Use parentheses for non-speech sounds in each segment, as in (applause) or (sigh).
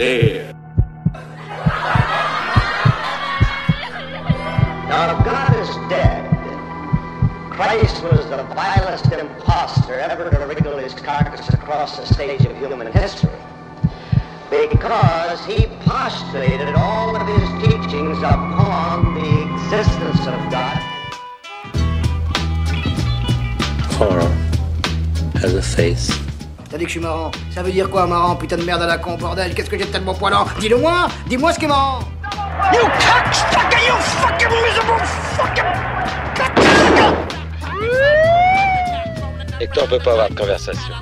dear. Now God is dead. Christ was the vilest impostor ever to wriggle his carcass across the stage of human history. Because he postulated all of his teachings upon the existence of God. Horror has a face. T'as dit que je suis marrant. Ça veut dire quoi, marrant Putain de merde à la con, bordel? Qu'est-ce que j'ai de tellement poilant? Dis-le-moi Dis-moi ce qui est marrant You cocksucker You fucking miserable fucking Et toi, on peut pas avoir de conversation.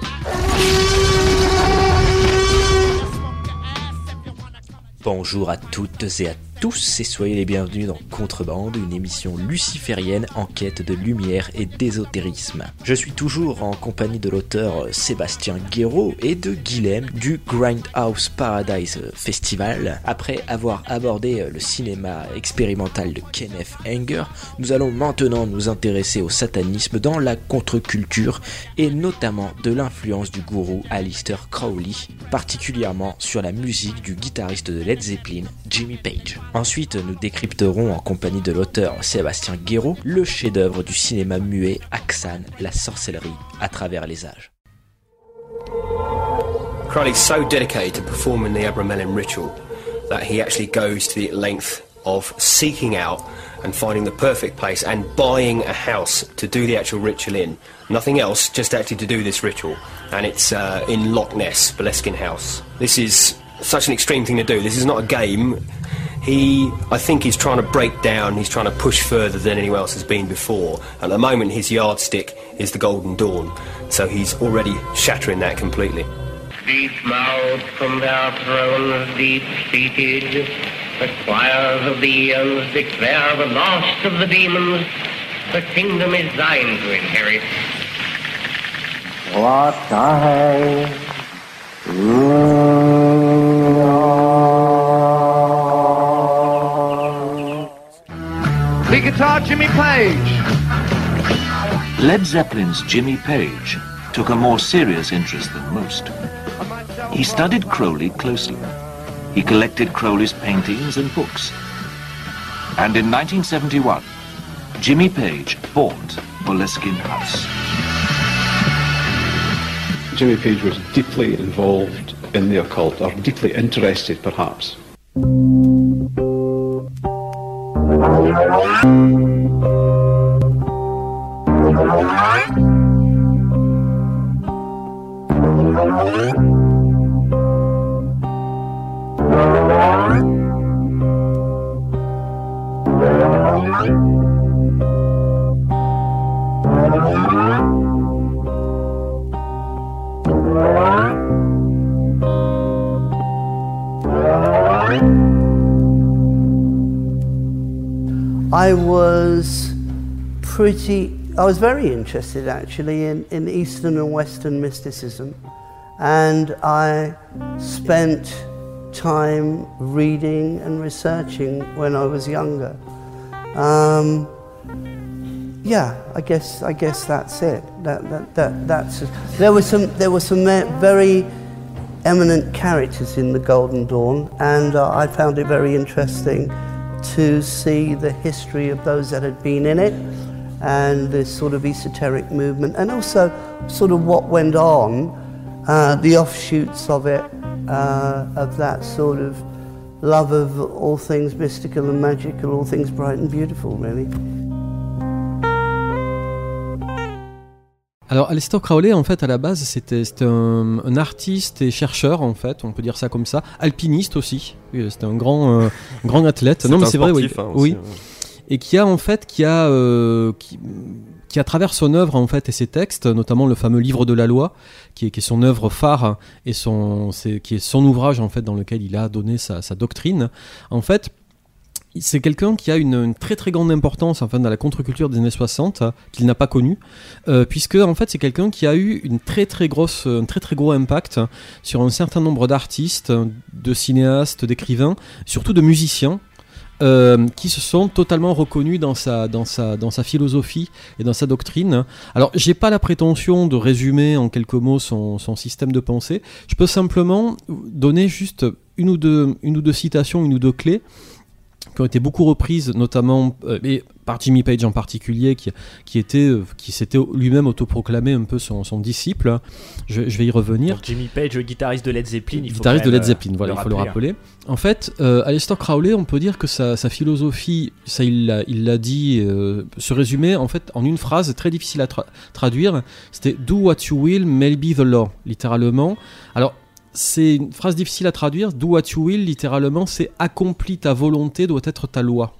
Bonjour à toutes et à tous et soyez les bienvenus dans Contrebande, une émission luciférienne en quête de lumière et d'ésotérisme. Je suis toujours en compagnie de l'auteur Sébastien Guéraud et de Guilhem du Grindhouse Paradise Festival. Après avoir abordé le cinéma expérimental de Kenneth Anger, nous allons maintenant nous intéresser au satanisme dans la contre-culture et notamment de l'influence du gourou Alistair Crowley, particulièrement sur la musique du guitariste de Led Zeppelin, Jimmy Page. Ensuite, nous décrypterons en compagnie de l'auteur Sébastien Guéraud le chef-d'œuvre du cinéma muet Aksan, la sorcellerie à travers les âges. Crowley's so dedicated to performing the Abramelin ritual that he actually goes to the length of seeking out and finding the perfect place and buying a house to do the actual ritual in. Nothing else, just actually to do this ritual. And it's uh, in Loch Ness, Boleskine House. This is such an extreme thing to do. This is not a game. He, I think, he's trying to break down. He's trying to push further than anyone else has been before. At the moment, his yardstick is the Golden Dawn, so he's already shattering that completely. Deep mouthed from their thrones, deep seated, the choirs of the eons declare the last of the demons. The kingdom is thine to inherit. What I Lead guitar, Jimmy Page. Led Zeppelin's Jimmy Page took a more serious interest than most. He studied Crowley closely. He collected Crowley's paintings and books. And in 1971, Jimmy Page bought Boleskine House. Jimmy Page was deeply involved in the occult, or deeply interested perhaps. Música I was pretty, I was very interested actually in, in Eastern and Western mysticism. And I spent time reading and researching when I was younger. Um, yeah, I guess I guess that's it. That, that, that, that's there were some there were some very eminent characters in the Golden Dawn, and uh, I found it very interesting to see the history of those that had been in it and this sort of esoteric movement, and also sort of what went on, uh, the offshoots of it, uh, of that sort of love of all things mystical and magical, all things bright and beautiful, really. Alors, Aleister Crowley, en fait, à la base, c'était un, un, artiste et chercheur, en fait, on peut dire ça comme ça, alpiniste aussi. C'était un grand, euh, grand athlète. Non, mais c'est vrai, oui. Hein, oui. Et qui a, en fait, qui a, euh, qui, qui, à travers son œuvre, en fait, et ses textes, notamment le fameux livre de la loi, qui est, qui est son œuvre phare et son, est, qui est son ouvrage, en fait, dans lequel il a donné sa, sa doctrine, en fait, c'est quelqu'un qui a une, très très grande importance enfin, dans la contre-culture des années 60 qu'il n'a pas connue euh, puisque en fait c'est quelqu'un qui a eu une très très grosse un très très gros impact sur un certain nombre d'artistes de cinéastes d'écrivains surtout de musiciens euh, qui se sont totalement reconnus dans sa, dans, sa, dans sa philosophie et dans sa doctrine. Alors, j'ai pas la prétention de résumer en quelques mots son, son système de pensée. Je peux simplement donner juste une ou deux, une ou deux citations, une ou deux clés qui ont été beaucoup reprises, notamment euh, et par Jimmy Page en particulier, qui, qui, était, euh, qui s'était lui-même autoproclamé un peu son, son disciple. Je, je vais y revenir. Donc Jimmy Page, le guitariste de Led Zeppelin, il faut guitariste de Led Zeppelin, euh, voilà, il faut le hein. rappeler. En fait, euh, Aleister Crowley, on peut dire que sa, sa philosophie, ça il l'a il dit, euh, se résumait en fait en une phrase très difficile à tra- traduire. C'était Do what you will, may be the law, littéralement. Alors, c'est une phrase difficile à traduire. Do what you will, littéralement, c'est accomplis ta volonté doit être ta loi.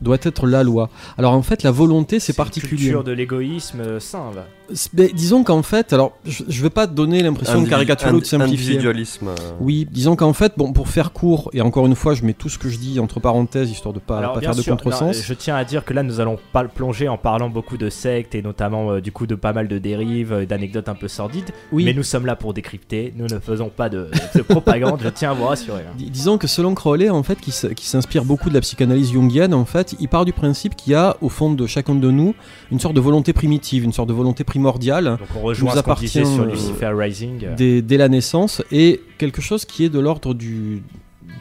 Doit être la loi. Alors en fait, la volonté, c'est particulier. culture de l'égoïsme euh, sain, là. Mais disons qu'en fait, alors je, je veux pas te donner l'impression de Indivi- caricaturer ou de simplifier. Individualisme. Oui, disons qu'en fait, bon, pour faire court, et encore une fois, je mets tout ce que je dis entre parenthèses, histoire de pas, Alors, pas faire de sûr, non, contresens. je tiens à dire que là, nous allons pas le plonger en parlant beaucoup de sectes et notamment euh, du coup de pas mal de dérives, euh, d'anecdotes un peu sordides. Oui. Mais nous sommes là pour décrypter. Nous ne faisons pas de, de propagande. je tiens à vous rassurer. hein. Dis- Disons que selon Crowley, en fait, qui s- qui s'inspire beaucoup de la psychanalyse jungienne, en fait, il part du principe qu'il y a au fond de chacun de nous une sorte de volonté primitive, une sorte de volonté primordiale. Donc on rejoint nous ce disait sur appartient, euh, Lucifer Rising. dès, dès la naissance et quelque chose qui est de l'ordre du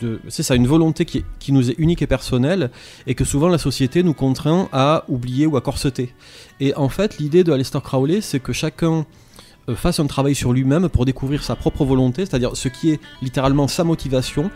de- c'est ça une volonté qui, est- qui nous est unique et personnelle et que souvent la société nous contraint à oublier ou à corseter et en fait l'idée de Aleister Crowley c'est que chacun fasse un travail sur lui-même pour découvrir sa propre volonté, c'est-à-dire ce qui est littéralement sa motivation.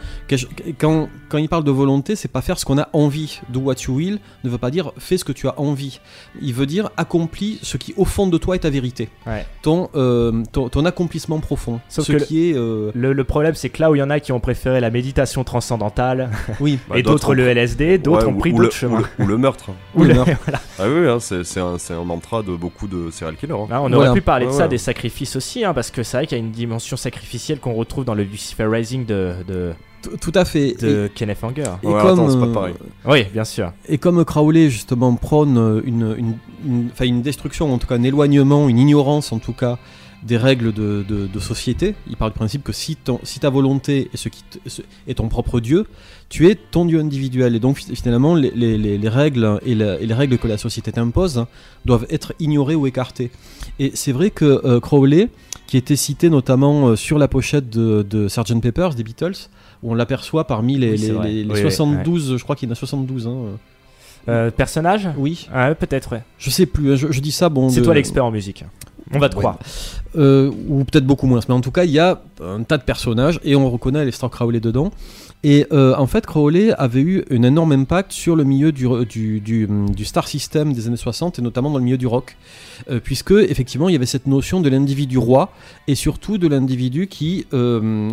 Quand, quand il parle de volonté, c'est pas faire ce qu'on a envie. Do what you will ne veut pas dire fais ce que tu as envie. Il veut dire accomplis ce qui au fond de toi est ta vérité. Ouais. Ton, euh, ton, ton accomplissement profond. Sauf ce que le- qui est. euh, Le, le problème, c'est que là où il y en a qui ont préféré la méditation transcendantale (laughs) Oui. et Bah, d'autres ont- le LSD, d'autres Ouais, ont pris d'autres chemins. Ou le, ou le meurtre. (laughs) Ou le meurtre. Voilà. Ah oui, hein, c'est c'est un, mantra de beaucoup de serial killers. hein. Ah, on Voilà. aurait pu parler de ça, ouais. des sacrifices aussi, hein, parce que c'est vrai qu'il y a une dimension sacrificielle qu'on retrouve dans le Lucifer Rising de, de, Tout à fait. de Kenneth Anger. Et, Ouais, comme, attends, c'est pas euh, pareil. Oui, bien sûr. Et comme Crowley justement prône une, une, une destruction, en tout cas un éloignement, une ignorance en tout cas des règles de, de, de société, il part du principe que si, ton, si ta volonté est, ce qui te- est ton propre Dieu, tu es ton Dieu individuel. Et donc fi- finalement les, les, les- les règles et, la- et les règles que la société t'impose doivent être ignorées ou écartées. Et c'est vrai que euh, Crowley, qui était cité notamment euh, sur la pochette de, de Sgt Pepper's des Beatles, où on l'aperçoit parmi les, Oui, c'est les, vrai. les- les Oui, oui, 72, je crois qu'il y en a 72. Hein, euh. Personnage? Oui. Ah, peut-être, ouais. Je sais plus, hein, je, je dis ça, bon. C'est de- toi l'expert en musique. On va te Ouais. croire. Euh, ou peut-être beaucoup moins, mais en tout cas, il y a un tas de personnages et on reconnaît Aleister Crowley dedans. Et euh, en fait, Crowley avait eu un énorme impact sur le milieu du, du, du, du star system des années 60 et notamment dans le milieu du rock, Euh, puisque effectivement il y avait cette notion de l'individu roi et surtout de l'individu qui,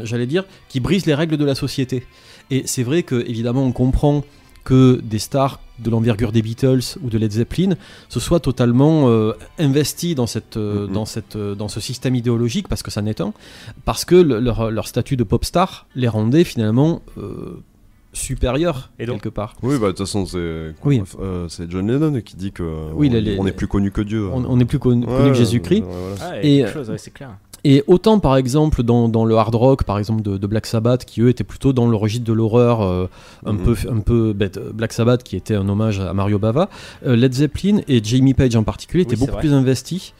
j'allais dire, qui brise les règles de la société. Et c'est vrai que évidemment on comprend que des stars de l'envergure des Beatles ou de Led Zeppelin se soient totalement euh, investis dans, cette, euh, Mhm. dans, cette, euh, dans ce système idéologique, parce que ça n'est un, parce que le- leur, leur statut de pop star les rendait finalement euh, supérieurs, Et donc- quelque part. Oui, bah de toute façon, c'est Oui. euh, c'est John Lennon qui dit que Oui, on, les- les- on est plus connu que Dieu. On, on est plus connu, que Jésus-Christ. ouais, voilà. Ah, Et, quelque chose, ouais, c'est clair. Et autant par exemple dans, dans le hard rock, par exemple de, de Black Sabbath, qui eux étaient plutôt dans le registre de l'horreur, euh, un Mhm. peu, un peu bête. Black Sabbath qui était un hommage à Mario Bava, euh, Led Zeppelin et Jamie Page en particulier étaient Oui, beaucoup vrai. plus investis.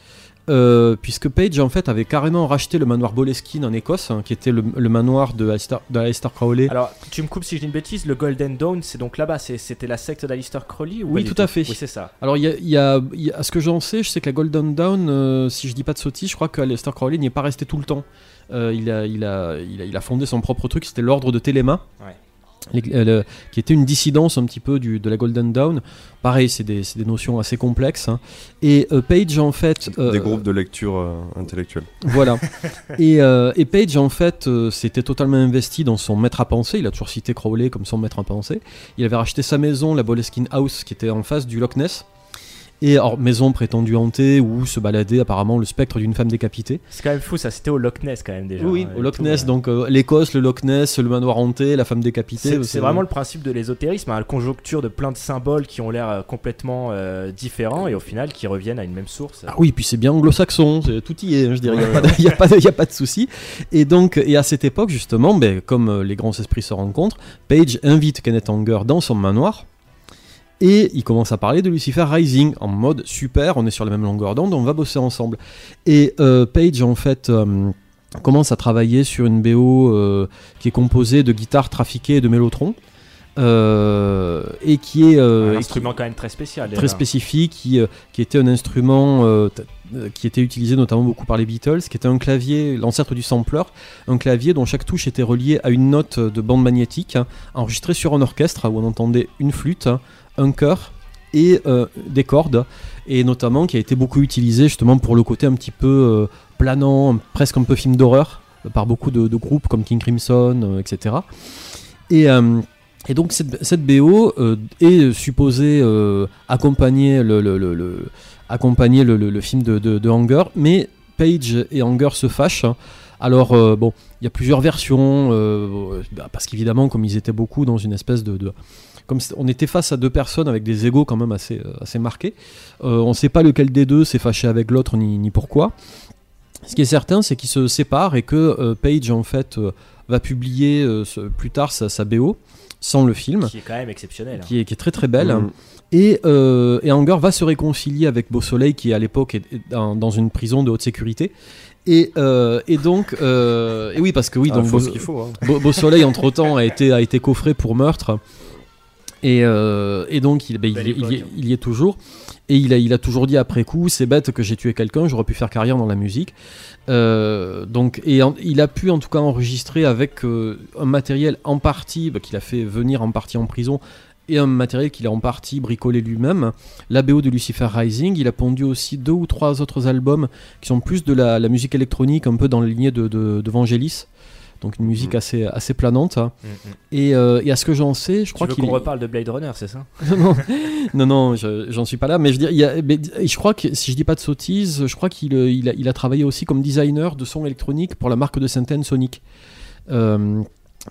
Euh, puisque Page en fait avait carrément racheté le manoir Boleskine en Écosse, hein, qui était le, le manoir de Aleister Crowley. Alors, tu me coupes si je dis une bêtise, le Golden Dawn, c'est donc là-bas, c'est- c'était la secte d'Alistair Crowley ou Oui, tout à fait. Oui, c'est ça. Alors, il y a, il y a- il y a- à ce que j'en sais, je sais que la Golden Dawn, euh, si je dis pas de sottises, je crois que Aleister Crowley n'y est pas resté tout le temps. Euh, il, a, il, a, il, a, il a fondé son propre truc, c'était l'ordre de Téléma. Ouais. Les- euh, le- qui était une dissidence un petit peu du, de la Golden Dawn. Pareil, c'est des, des notions assez complexes. hein. Et euh, Page, en fait. euh, Des groupes de lecture euh, intellectuelle. Voilà. (laughs) et, euh, et Page, en fait, euh, s'était totalement investi dans son maître à penser. Il a toujours cité Crowley comme son maître à penser. Il avait racheté sa maison, la Boleskine House, qui était en face du Loch Ness. Et alors, maison prétendue hantée où se baladait apparemment le spectre d'une femme décapitée. C'est quand même fou, ça c'était au Loch Ness quand même déjà. Oui, hein, au Loch Ness, donc euh, l'Écosse, le Loch Ness, le manoir hanté, la femme décapitée. C'est c'est vraiment le principe de l'ésotérisme, hein, la conjoncture de plein de symboles qui ont l'air euh, complètement euh, différents et au final qui reviennent à une même source. Ah oui, puis c'est bien anglo-saxon, tout y est, hein, je dirais, il n'y a, pas de- y a, pas de- y a pas de souci. Et donc, et à cette époque, justement, ben, comme euh, les grands esprits se rencontrent, Page invite Kenneth Anger dans son manoir. Et il commence à parler de Lucifer Rising en mode super, on est sur la même longueur d'onde, on va bosser ensemble. Et euh, Page, en fait, euh, commence à travailler sur une BO euh, qui est composée de guitares trafiquées et de mélotron. euh, et qui est un qui- instrument quand même très spécial. très spécifique qui, qui était un instrument qui était utilisé notamment beaucoup par les Beatles, qui était un clavier, l'ancêtre du sampler, un clavier dont chaque touche était reliée à une note de bande magnétique, hein, enregistrée sur un orchestre où on entendait une flûte, hein, un chœur et euh, des cordes, et notamment qui a été beaucoup utilisé justement pour le côté un petit peu euh, planant, presque un peu film d'horreur, euh, par beaucoup de, groupes comme King Crimson, etc. Et, euh, et donc cette, cette BO est supposée accompagner le, le- le- accompagner le, film de, de, mais Page et Hanger se fâchent. Alors bon, il y a plusieurs versions, bah, parce qu'évidemment, comme ils étaient beaucoup dans une espèce de- comme on était face à deux personnes avec des égaux quand même assez, euh, assez marqués, euh, on ne sait pas lequel des deux s'est fâché avec l'autre ni, ni pourquoi. Ce qui est certain, c'est qu'ils se séparent et que euh, Page en fait euh, va publier euh, ce- plus tard sa, sa BO sans le film, Qui est quand même exceptionnel. hein. qui est, qui est très très belle. Mhm. Et, euh, et Anger va se réconcilier avec Beau Soleil, qui à l'époque est dans, dans une prison de haute sécurité. Et, euh, et donc, euh, et oui, parce que oui, Ah, donc faut Beau, ce qu'il faut, hein. Beau- Beau Soleil entre temps a été, a été coffré pour meurtre. Et, euh, et donc, il, ben, il, y- il y, est- époque. il y est toujours. Et il a, il a toujours dit après coup c'est bête que j'ai tué quelqu'un, j'aurais pu faire carrière dans la musique. Euh, donc, et en- il a pu en tout cas enregistrer avec euh, un matériel en partie bah, qu'il a fait venir en partie en prison et un matériel qu'il a en partie bricolé lui-même. La BO de Lucifer Rising, il a pondu aussi deux ou trois autres albums qui sont plus de la, la musique électronique, un peu dans la lignée de, de, de Vangelis. Donc une musique assez, assez planante. hein. Mm, mm. Et, euh, et à ce que j'en sais, je crois qu'il qu'on reparle de Blade Runner, c'est ça? (laughs) Non, non, non, je- j'en suis pas là. Mais je, veux dire, il y a, mais je crois que, si je dis pas de sottises, je crois qu'il euh, il a, il a travaillé aussi comme designer de son électronique pour la marque de synthèse Sonic. Euh,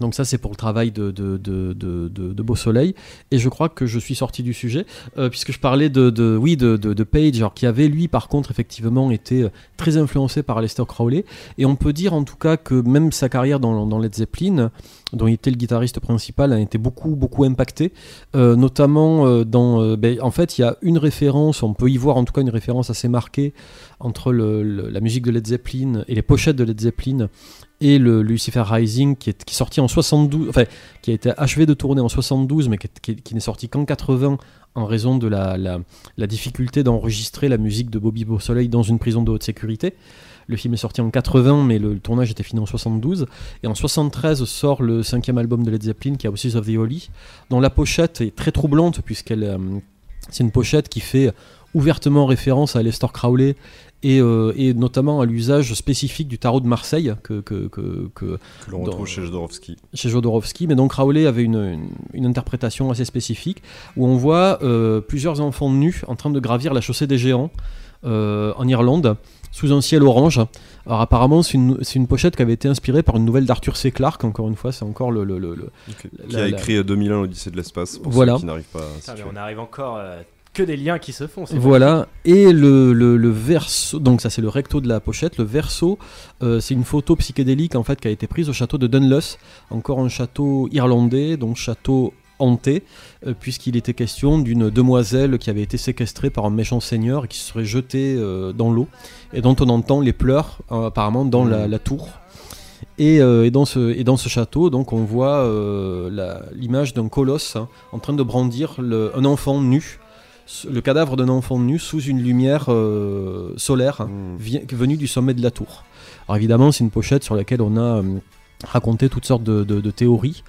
donc ça c'est pour le travail de, de, de, de, Beau Soleil. Et je crois que je suis sorti du sujet euh, puisque je parlais de, oui de, Page qui avait lui par contre effectivement été euh, très influencé par Aleister Crowley. Et on peut dire en tout cas que même sa carrière dans, Led Zeppelin dont il était le guitariste principal a été beaucoup beaucoup impacté euh, notamment dans ben, en fait il y a une référence on peut y voir en tout cas une référence assez marquée entre la musique de Led Zeppelin et les pochettes de Led Zeppelin et le Lucifer Rising qui est, qui sorti en 72 enfin qui a été achevé de tourner en 72 mais qui, est- qui est- qui n'est sorti qu'en 80 en raison de la, la, difficulté d'enregistrer la musique de Bobby Beausoleil dans une prison de haute sécurité le film est sorti en 80, mais le, le tournage était fini en 72. Et en 73 sort le cinquième album de Led Zeppelin, qui est Houses of the Holy, dont la pochette est très troublante, puisqu'elle euh, c'est une pochette qui fait ouvertement référence à Lester Crowley et, euh, et notamment à l'usage spécifique du tarot de Marseille que, que, que, que- Que l'on retrouve chez Jodorowsky. chez Jodorowsky, mais donc Crowley avait une, une- une interprétation assez spécifique où on voit euh, plusieurs enfants nus en train de gravir la chaussée des géants euh, en Irlande sous un ciel orange. Alors apparemment c'est une, c'est une pochette qui avait été inspirée par une nouvelle d'Arthur C. Clarke, encore une fois c'est encore le... le- le- le- Qui la- a écrit euh, 2001 l'Odyssée de l'espace pour Voilà. ceux qui n'arrivent pas à Putain, mais situer. on arrive encore euh, que des liens qui se font. Voilà, et le, le, le verso, donc ça c'est le recto de la pochette, le verso, euh, c'est une photo psychédélique en fait qui a été prise au château de Dunluss, encore un château irlandais, donc château hanté, euh, puisqu'il était question d'une demoiselle qui avait été séquestrée par un méchant seigneur et qui se serait jetée euh, dans l'eau, et dont on entend les pleurs apparemment dans la, la tour. Et, euh, et dans ce, et dans ce château, donc, on voit euh, l'image d'un colosse hein, en train de brandir le- un enfant nu, le cadavre d'un enfant nu sous une lumière euh, solaire hein, vi- venue du sommet de la tour. Alors évidemment, c'est une pochette sur laquelle on a euh, raconté toutes sortes de, de- de théories.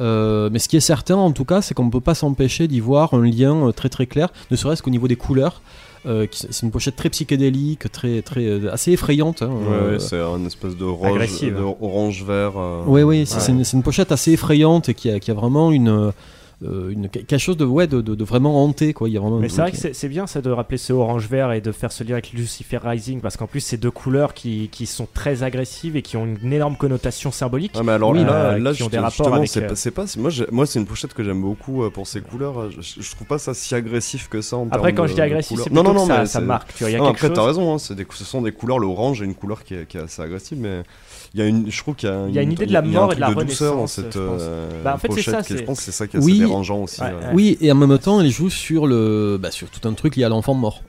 Euh, mais ce qui est certain, en tout cas, c'est qu'on ne peut pas s'empêcher d'y voir un lien euh, très très clair, ne serait-ce qu'au niveau des couleurs. Euh, c'est une pochette très psychédélique, très, très, assez effrayante. hein, Ouais, euh, c'est un espèce de rouge, Agressive. de orange vert. euh, oui, oui, c'est ouais. une, pochette assez effrayante et qui a, qui a vraiment une, euh, une, quelque chose de, ouais, de, de- de vraiment hanté. Quoi. Il y a vraiment Mais c'est vrai que c'est bien ça de rappeler ce orange-vert et de faire ce lien avec Lucifer Rising parce qu'en plus c'est deux couleurs qui, qui sont très agressives et qui ont une énorme connotation symbolique. Ah mais alors Oui, là, euh, là qui ont juste- des rapports justement, avec. c'est euh, pas, c'est pas- c'est- moi, moi c'est une pochette que j'aime beaucoup euh, pour ces couleurs. Je, je trouve pas ça si agressif que ça en Après, termes quand de- je dis agressif, c'est non, non, plutôt non, que ça- mais ça c'est- marque, tu vois, il y a Non, quelque après, t'as raison, hein, c'est des, ce sont des couleurs. L'orange est une couleur qui est, qui est assez agressive, mais il y a une, je trouve qu'il y a, Il y a une idée de la il y a un mort et de la douceur dans renaissance, cette je pense. euh, Bah, en fait, c'est pochette ça, qui- je pense que c'est ça qui est assez Oui, dérangeant aussi. Ouais, ouais. Oui, et en même temps, elle joue sur, le, bah, sur tout un truc lié à l'enfant mort.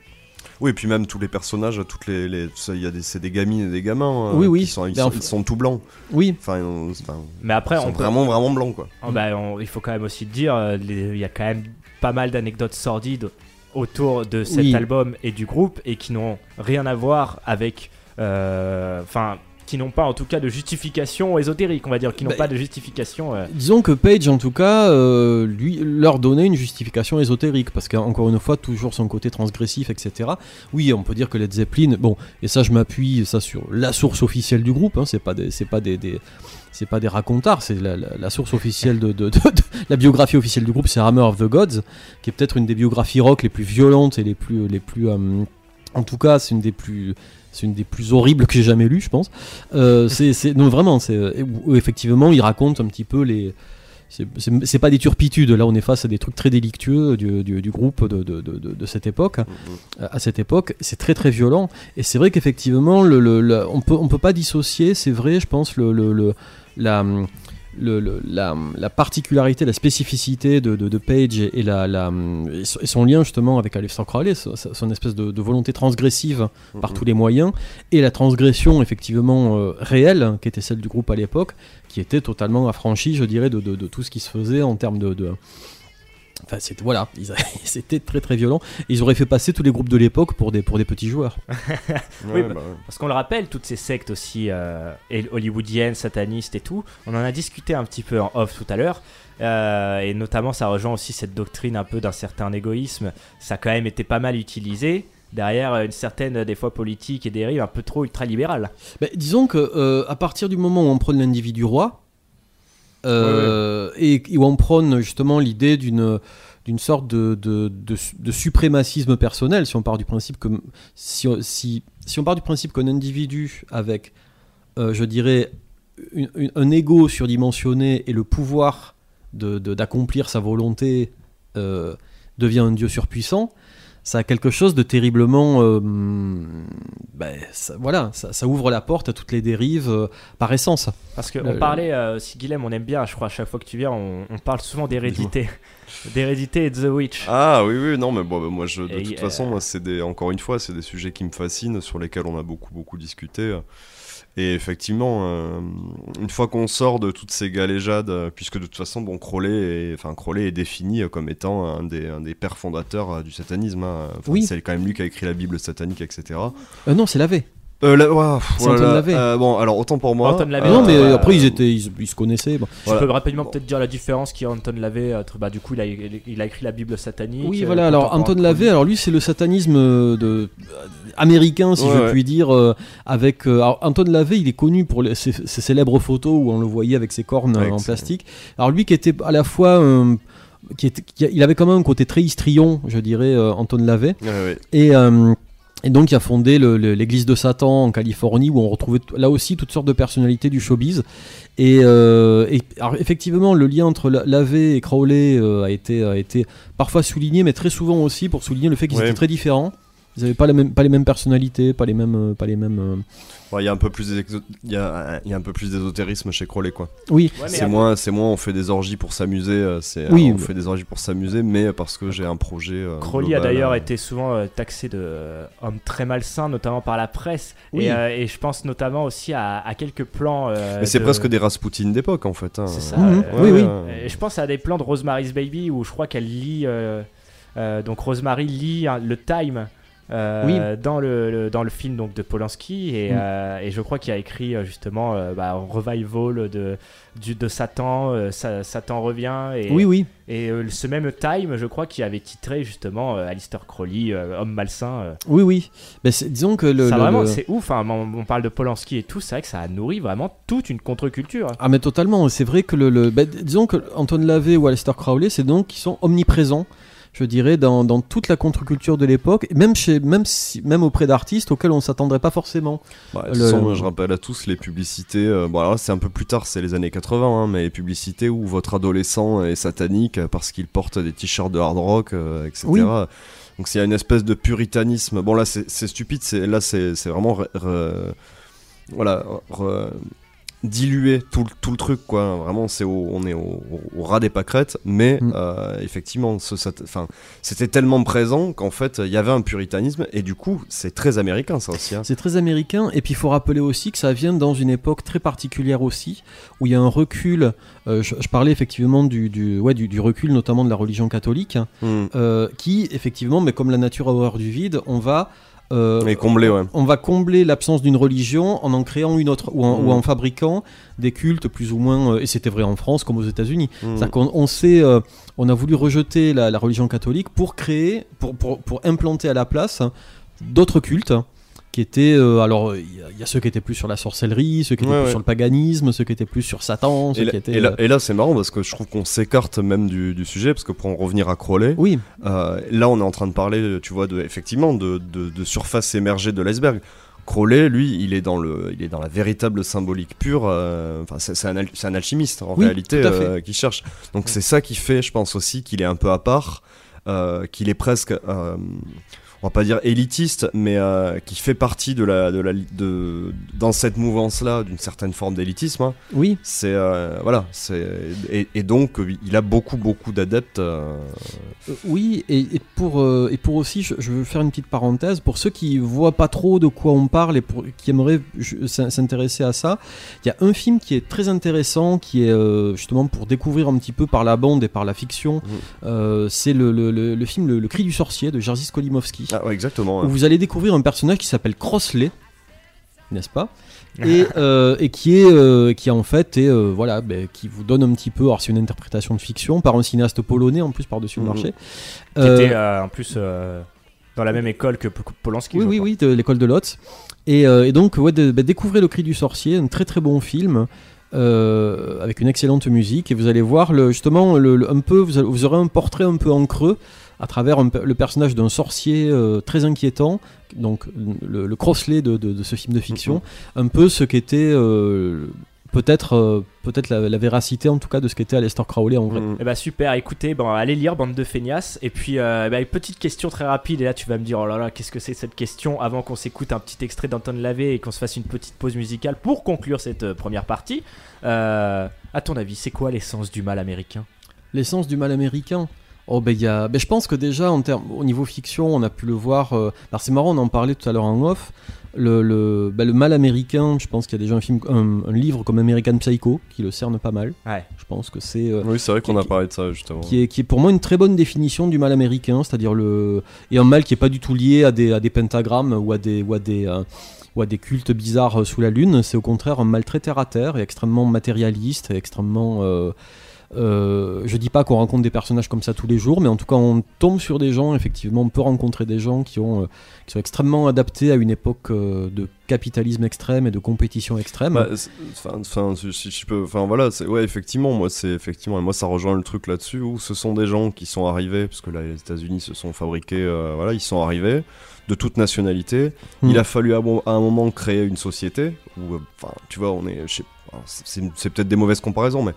Oui, et puis même tous les personnages, toutes les, il y a des, c'est des gamines et des gamins. euh, Oui, oui. qui sont, ils, sont, ils tout blancs. Oui. Enfin, enfin, Mais après, ils sont on peut- vraiment, vraiment blancs, quoi. Oh, bah, on- il faut quand même aussi le dire, euh, il y a quand même pas mal d'anecdotes sordides autour de cet Oui. album et du groupe et qui n'ont rien à voir avec. euh, Enfin. Qui n'ont pas en tout cas de justification ésotérique, on va dire, qui n'ont Bah, pas de justification. euh, Disons que Page, en tout cas, euh, lui, leur donnait une justification ésotérique, parce qu'encore une fois, toujours son côté transgressif, etc. Oui, on peut dire que Led Zeppelin, bon, et ça, je m'appuie ça sur la source officielle du groupe, hein, c'est pas des, c'est pas des, des- c'est pas des racontards, c'est la, la- la source officielle de, de- de- de- la biographie officielle du groupe, c'est Hammer of the Gods, qui est peut-être une des biographies rock les plus violentes et les plus, les plus, euh, en tout cas, c'est une des plus c'est une des plus horribles que j'ai jamais lues, je pense. Euh, (laughs) c'est, non, vraiment, c'est, euh, effectivement, il raconte un petit peu les. C'est, pas des turpitudes, là on est face à des trucs très délictueux du, du- du groupe de, de- de- cette époque. Euh, À cette époque, c'est très très violent. Et c'est vrai qu'effectivement, le, le- le- on peut, on peut pas dissocier, c'est vrai, je pense, le, le- le- la, le- le- la, la particularité, la spécificité de, de, de Page et, et la, la- et son- lien justement avec Aleister Crowley, son, son espèce de, de volonté transgressive par Mhm. tous les moyens, et la transgression effectivement euh, réelle, hein, qui était celle du groupe à l'époque, qui était totalement affranchie, je dirais, de tout ce qui se faisait en termes de... Enfin, c'était voilà, (laughs) ils a- (laughs) c'était très très violent. Ils auraient fait passer tous les groupes de l'époque pour des pour des petits joueurs. (laughs) oui, bah, parce qu'on le rappelle, toutes ces sectes aussi euh, et- hollywoodiennes, satanistes et tout, on en a discuté un petit peu en off tout à l'heure. euh, et notamment, ça rejoint aussi cette doctrine un peu d'un certain égoïsme. Ça a quand même été pas mal utilisé derrière une certaine, des fois, politique et dérive un peu trop ultralibérale. Ben, disons que euh, à partir du moment où on prône l'individu roi euh, et, et où on prône justement l'idée d'une d'une sorte de, de, de, de suprémacisme personnel, si on part du principe que si, si, si on part du principe qu'un individu avec, euh, je dirais, une- une- un ego surdimensionné et le pouvoir de- d'accomplir sa volonté euh, devient un dieu surpuissant, ça a quelque chose de terriblement. euh, ben, ça- voilà, ça, ça ouvre la porte à toutes les dérives euh, par essence. Parce qu'on parlait, euh, si Guilhem, on aime bien, je crois, à chaque fois que tu viens, on, on parle souvent d'hérédité. d'hérédité et de The Witch. Ah oui, oui, non, mais bon, bah, moi, je, de Et, toute euh, façon, moi, des, encore une fois, c'est des sujets qui me fascinent, sur lesquels on a beaucoup, beaucoup discuté. Et effectivement, euh, une fois qu'on sort de toutes ces galéjades, euh, puisque de toute façon, bon, Crowley est, enfin, Crowley est défini comme étant un des, un des pères fondateurs euh, du satanisme. hein. Enfin, Oui. C'est quand même lui qui a écrit la Bible satanique, etc. Euh, non, c'est lavé. Euh, voilà, Anton Lavey. euh, bon, alors autant pour moi. Anton Lavey, euh, non, mais euh, après, ils, étaient, ils, ils se connaissaient. bon. Tu peux rapidement peut-être dire la différence qu'il y a Anton Lavey entre, bah, du coup, il a, il a écrit la Bible satanique. Oui, voilà. Alors, Anton Lavey, alors lui, c'est le satanisme de, américain, si Ouais, je ouais. puis dire. euh, avec euh, alors, Anton Lavey, il est connu pour les- ses, ses célèbres photos où on le voyait avec ses cornes en plastique. Alors, lui qui était à la fois. euh, qui était, qui a- il avait quand même un côté très histrion, je dirais, euh, Anton ouais. Et, euh, et donc, il a fondé l'église de Satan en Californie, où on retrouvait là aussi toutes sortes de personnalités du showbiz. Et, euh, et- alors, effectivement, le lien entre La- Lavey et Crowley euh, a, été, a été parfois souligné, mais très souvent aussi pour souligner le fait qu'ils Ouais. étaient très différents. Ils n'avaient pas, la même- pas les mêmes personnalités, pas les mêmes. euh, Pas les mêmes euh, Ouais, Il y a un peu plus il y a, il y a un peu plus d'ésotérisme chez Crowley quoi. Oui. Ouais, c'est moins c'est moins on fait des orgies pour s'amuser, euh, c'est Oui. on fait des orgies pour s'amuser mais parce que j'ai un projet euh, Crowley a d'ailleurs euh, été souvent euh, taxé de homme très malsain, notamment par la presse. Oui. Et, euh, et je pense notamment aussi à, à quelques plans. euh, Mais c'est de- presque des Rasputin d'époque en fait. hein. C'est ça. Mhm. euh, Oui, oui. je pense à des plans de Rosemary's Baby où je crois qu'elle lit. euh, euh, donc Rosemary lit hein, le Time euh, dans, le, le- dans le film donc, de Polanski et, Mm. euh, et je crois qu'il a écrit euh, justement euh, bah, revival de, du, de Satan, Sa- Satan revient et, Oui, oui. et ce même Time je crois qu'il avait titré justement Alistair Crowley, homme malsain. Oui, oui. Disons que le. ça le- vraiment le- c'est ouf, hein, on, on parle de Polanski et tout, c'est vrai que ça a nourri vraiment toute une contre-culture. Ah mais totalement, c'est vrai que le, le- ben, disons que Anton Lavey ou Aleister Crowley, c'est donc qui sont omniprésents, je dirais, dans, dans toute la contre-culture de l'époque, même chez, même si, même auprès d'artistes auxquels on s'attendrait pas forcément. Bah, de Le- toute façon, moi, je rappelle à tous les publicités. euh, bon, alors là, c'est un peu plus tard, c'est les années 80, hein, mais les publicités où votre adolescent est satanique parce qu'il porte des t-shirts de hard rock, euh, etc. Oui. Donc, s'il y a une espèce de puritanisme. Bon, là, c'est stupide, là, c'est c'est vraiment. re- re- voilà. re- diluer tout, le- tout le truc quoi vraiment c'est au- on est au, au- au ras des pâquerettes mais Mm. euh, effectivement c'était tellement présent qu'en fait il y avait un puritanisme et du coup c'est très américain ça aussi hein. C'est très américain, et puis il faut rappeler aussi que ça vient dans une époque très particulière aussi, où il y a un recul, euh, je, je parlais effectivement du, du, ouais, du, du recul notamment de la religion catholique, hein, Mm. euh, qui effectivement, mais comme la nature a horreur du vide, on va... euh, Et combler, ouais. on va combler l'absence d'une religion en en créant une autre ou en, Mm. ou en fabriquant des cultes plus ou moins euh, et c'était vrai en France comme aux États-Unis Mm. c'est-à-dire qu'on on sait euh, on a voulu rejeter la, la religion catholique pour créer pour, pour, pour implanter à la place d'autres cultes qui étaient euh, alors il y, a- il y a ceux qui étaient plus sur la sorcellerie ceux qui étaient Ouais, plus ouais. sur le paganisme ceux qui étaient plus sur Satan ceux Et là, qui étaient et là- euh, et là, c'est marrant parce que je trouve qu'on s'écarte même du, du sujet parce que pour en revenir à Crowley, Oui. euh, là on est en train de parler, tu vois, de, effectivement de, de, de surface émergée de l'iceberg. Crowley, lui, il est dans le, il est dans la véritable symbolique pure. euh, Enfin, c'est un, al- c'est un alchimiste en Oui, réalité euh, qui cherche. Donc c'est ça qui fait, je pense aussi, qu'il est un peu à part, euh, qu'il est presque. On va pas dire élitiste, mais euh, qui fait partie de la, de la, de, dans cette mouvance-là d'une certaine forme d'élitisme. hein. Oui. C'est euh, voilà, c'est et, et donc euh, il a beaucoup beaucoup d'adeptes. euh, Oui, et, et pour, et pour aussi, je, je veux faire une petite parenthèse, pour ceux qui voient pas trop de quoi on parle et pour, qui aimeraient s'intéresser à ça, il y a un film qui est très intéressant, qui est justement pour découvrir un petit peu par la bande et par la fiction, euh, c'est le, le, le- le film le, Le Cri du sorcier de Jerzy Skolimowski, Ah ouais, exactement. où vous allez découvrir un personnage qui s'appelle Crossley, n'est-ce pas? Et, (laughs) euh, et qui est euh, qui en fait est euh, voilà ben, qui vous donne un petit peu alors c'est une interprétation de fiction par un cinéaste polonais en plus par dessus le Mhm. marché Qui Euh, était euh, en plus euh, dans la même école que Polanski. oui oui crois. oui de l'école de Lotz et, euh, et donc ouais de, ben, découvrez le cri du sorcier un très très bon film euh, avec une excellente musique et vous allez voir le, justement le, le- un peu vous aurez un portrait un peu en creux à travers un le personnage d'un sorcier euh, très inquiétant donc le, le crossley de, de- de ce film de fiction un peu ce qu'était euh, peut-être euh, peut-être la, la véracité en tout cas de ce qu'était Aleister Crowley en vrai Eh bah super, écoutez, bon, allez lire Bande de feignasses. Et puis, euh, eh bah, une petite question très rapide. Et là, tu vas me dire, oh là là, qu'est-ce que c'est cette question Avant qu'on s'écoute un petit extrait d'Anton Lavey et qu'on se fasse une petite pause musicale pour conclure cette euh, première partie. Euh, à ton avis, c'est quoi l'essence du mal américain? L'essence du mal américain? Oh ben il y a, ben, je pense que déjà en termes, au niveau fiction, on a pu le voir. euh, alors c'est marrant, on en parlait tout à l'heure en off. Le, le, ben, le mal américain, je pense qu'il y a déjà un film, un, un livre comme American Psycho qui le cerne pas mal. Ouais. Je pense que c'est. euh, Oui, c'est vrai qu'on a parlé de ça justement. qui est, qui est pour moi une très bonne définition du mal américain, c'est-à-dire le et un mal qui est pas du tout lié à des, à des pentagrammes ou à des ou à des euh, ou à des cultes bizarres sous la lune. C'est au contraire un mal très terre à terre et extrêmement matérialiste, et extrêmement euh, euh, je dis pas qu'on rencontre des personnages comme ça tous les jours, mais en tout cas on tombe sur des gens. Effectivement, on peut rencontrer des gens qui ont euh, qui sont extrêmement adaptés à une époque euh, de capitalisme extrême et de compétition extrême. Bah, Enfin, si, je peux, enfin voilà, c'est ouais, effectivement, moi c'est effectivement, et moi ça rejoint le truc là-dessus où ce sont des gens qui sont arrivés, parce que là les États-Unis se sont fabriqués, voilà, ils sont arrivés de toute nationalité. Il a fallu à, à un moment créer une société où, enfin, tu vois, on est, c'est peut-être des mauvaises comparaisons, mais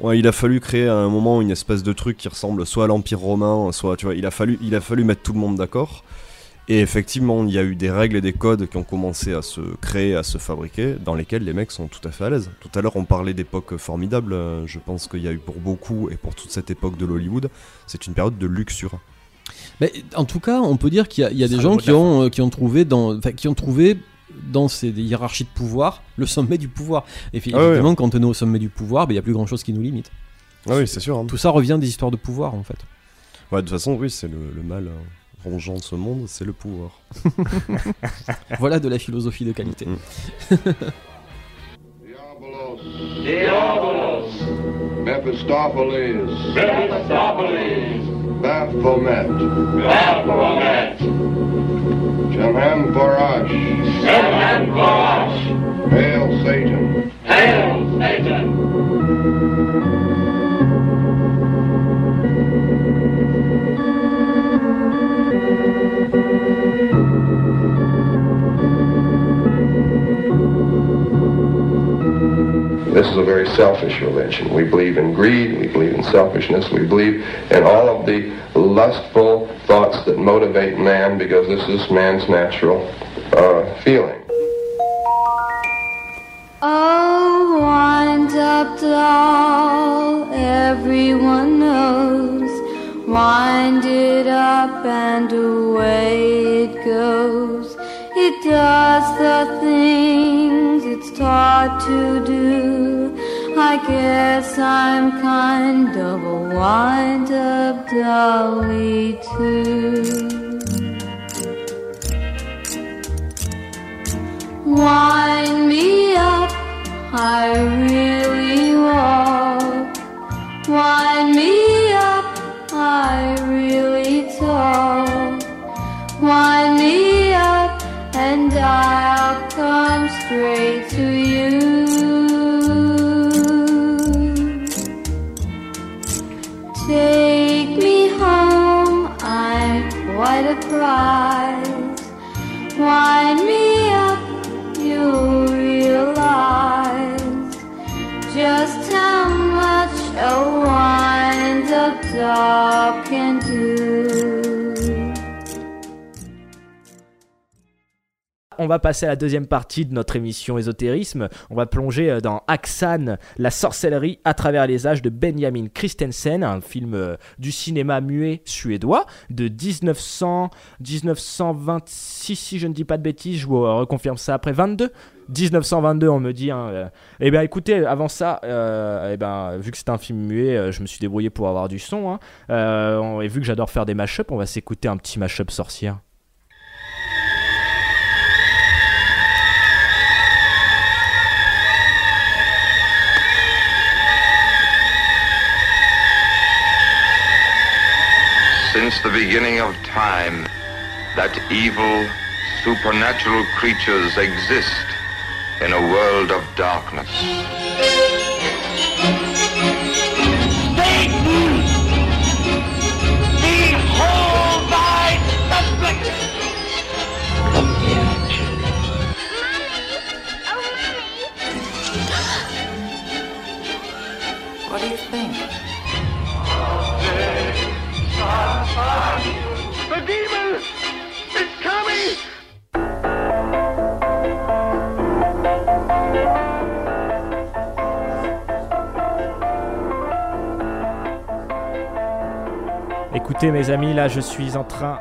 Ouais, il a fallu créer à un moment une espèce de truc qui ressemble soit à l'Empire romain, soit, tu vois, il a fallu, il a fallu mettre tout le monde d'accord. Et effectivement, il y a eu des règles et des codes qui ont commencé à se créer, à se fabriquer, dans lesquels les mecs sont tout à fait à l'aise. Tout à l'heure, on parlait d'époque formidable. Je pense qu'il y a eu pour beaucoup, et pour toute cette époque de l'Hollywood, c'est une période de luxure. Mais en tout cas, on peut dire qu'il y a, il y a Ce des gens qui ont, euh, qui ont trouvé dans, qui ont trouvé dans ces hiérarchies de pouvoir le sommet du pouvoir. Et puis, Ah évidemment, quand on est au sommet du pouvoir, ben, il n'y a plus grand chose qui nous limite. Ah oui, c'est sûr. hein. Tout ça revient des histoires de pouvoir en fait. Ouais, de toute façon, oui, c'est le, le mal. hein. rongeant ce monde, c'est le pouvoir. (laughs) voilà de la philosophie de qualité. (laughs) Diabolos. Mephistopheles. Mephistopheles. Baphomet. Baphomet. Shemhem Barash. Shemhem Barash. This is a very selfish religion. We believe in greed, we believe in selfishness, we believe in all of the lustful thoughts that motivate man because this is man's natural uh, feeling. On va passer à la deuxième partie de notre émission Ésotérisme. On va plonger euh, dans Aksan, la sorcellerie à travers les âges de Benjamin Christensen, un film euh, du cinéma muet suédois de 1900, 1926, si je ne dis pas de bêtises, je vous euh, reconfirme ça après 22. 1922, on me dit. Hein. Eh bien, écoutez, avant ça, eh ben, vu que c'est un film muet, je me suis débrouillé pour avoir du son. hein. Et vu que j'adore faire des mashups, on va s'écouter un petit mashup sorcière. Since the beginning of time, that evil, supernatural creatures exist in a world of darkness. Satan! Behold thy suspect! (gasps) What do you think? Écoutez mes amis, là je suis en train...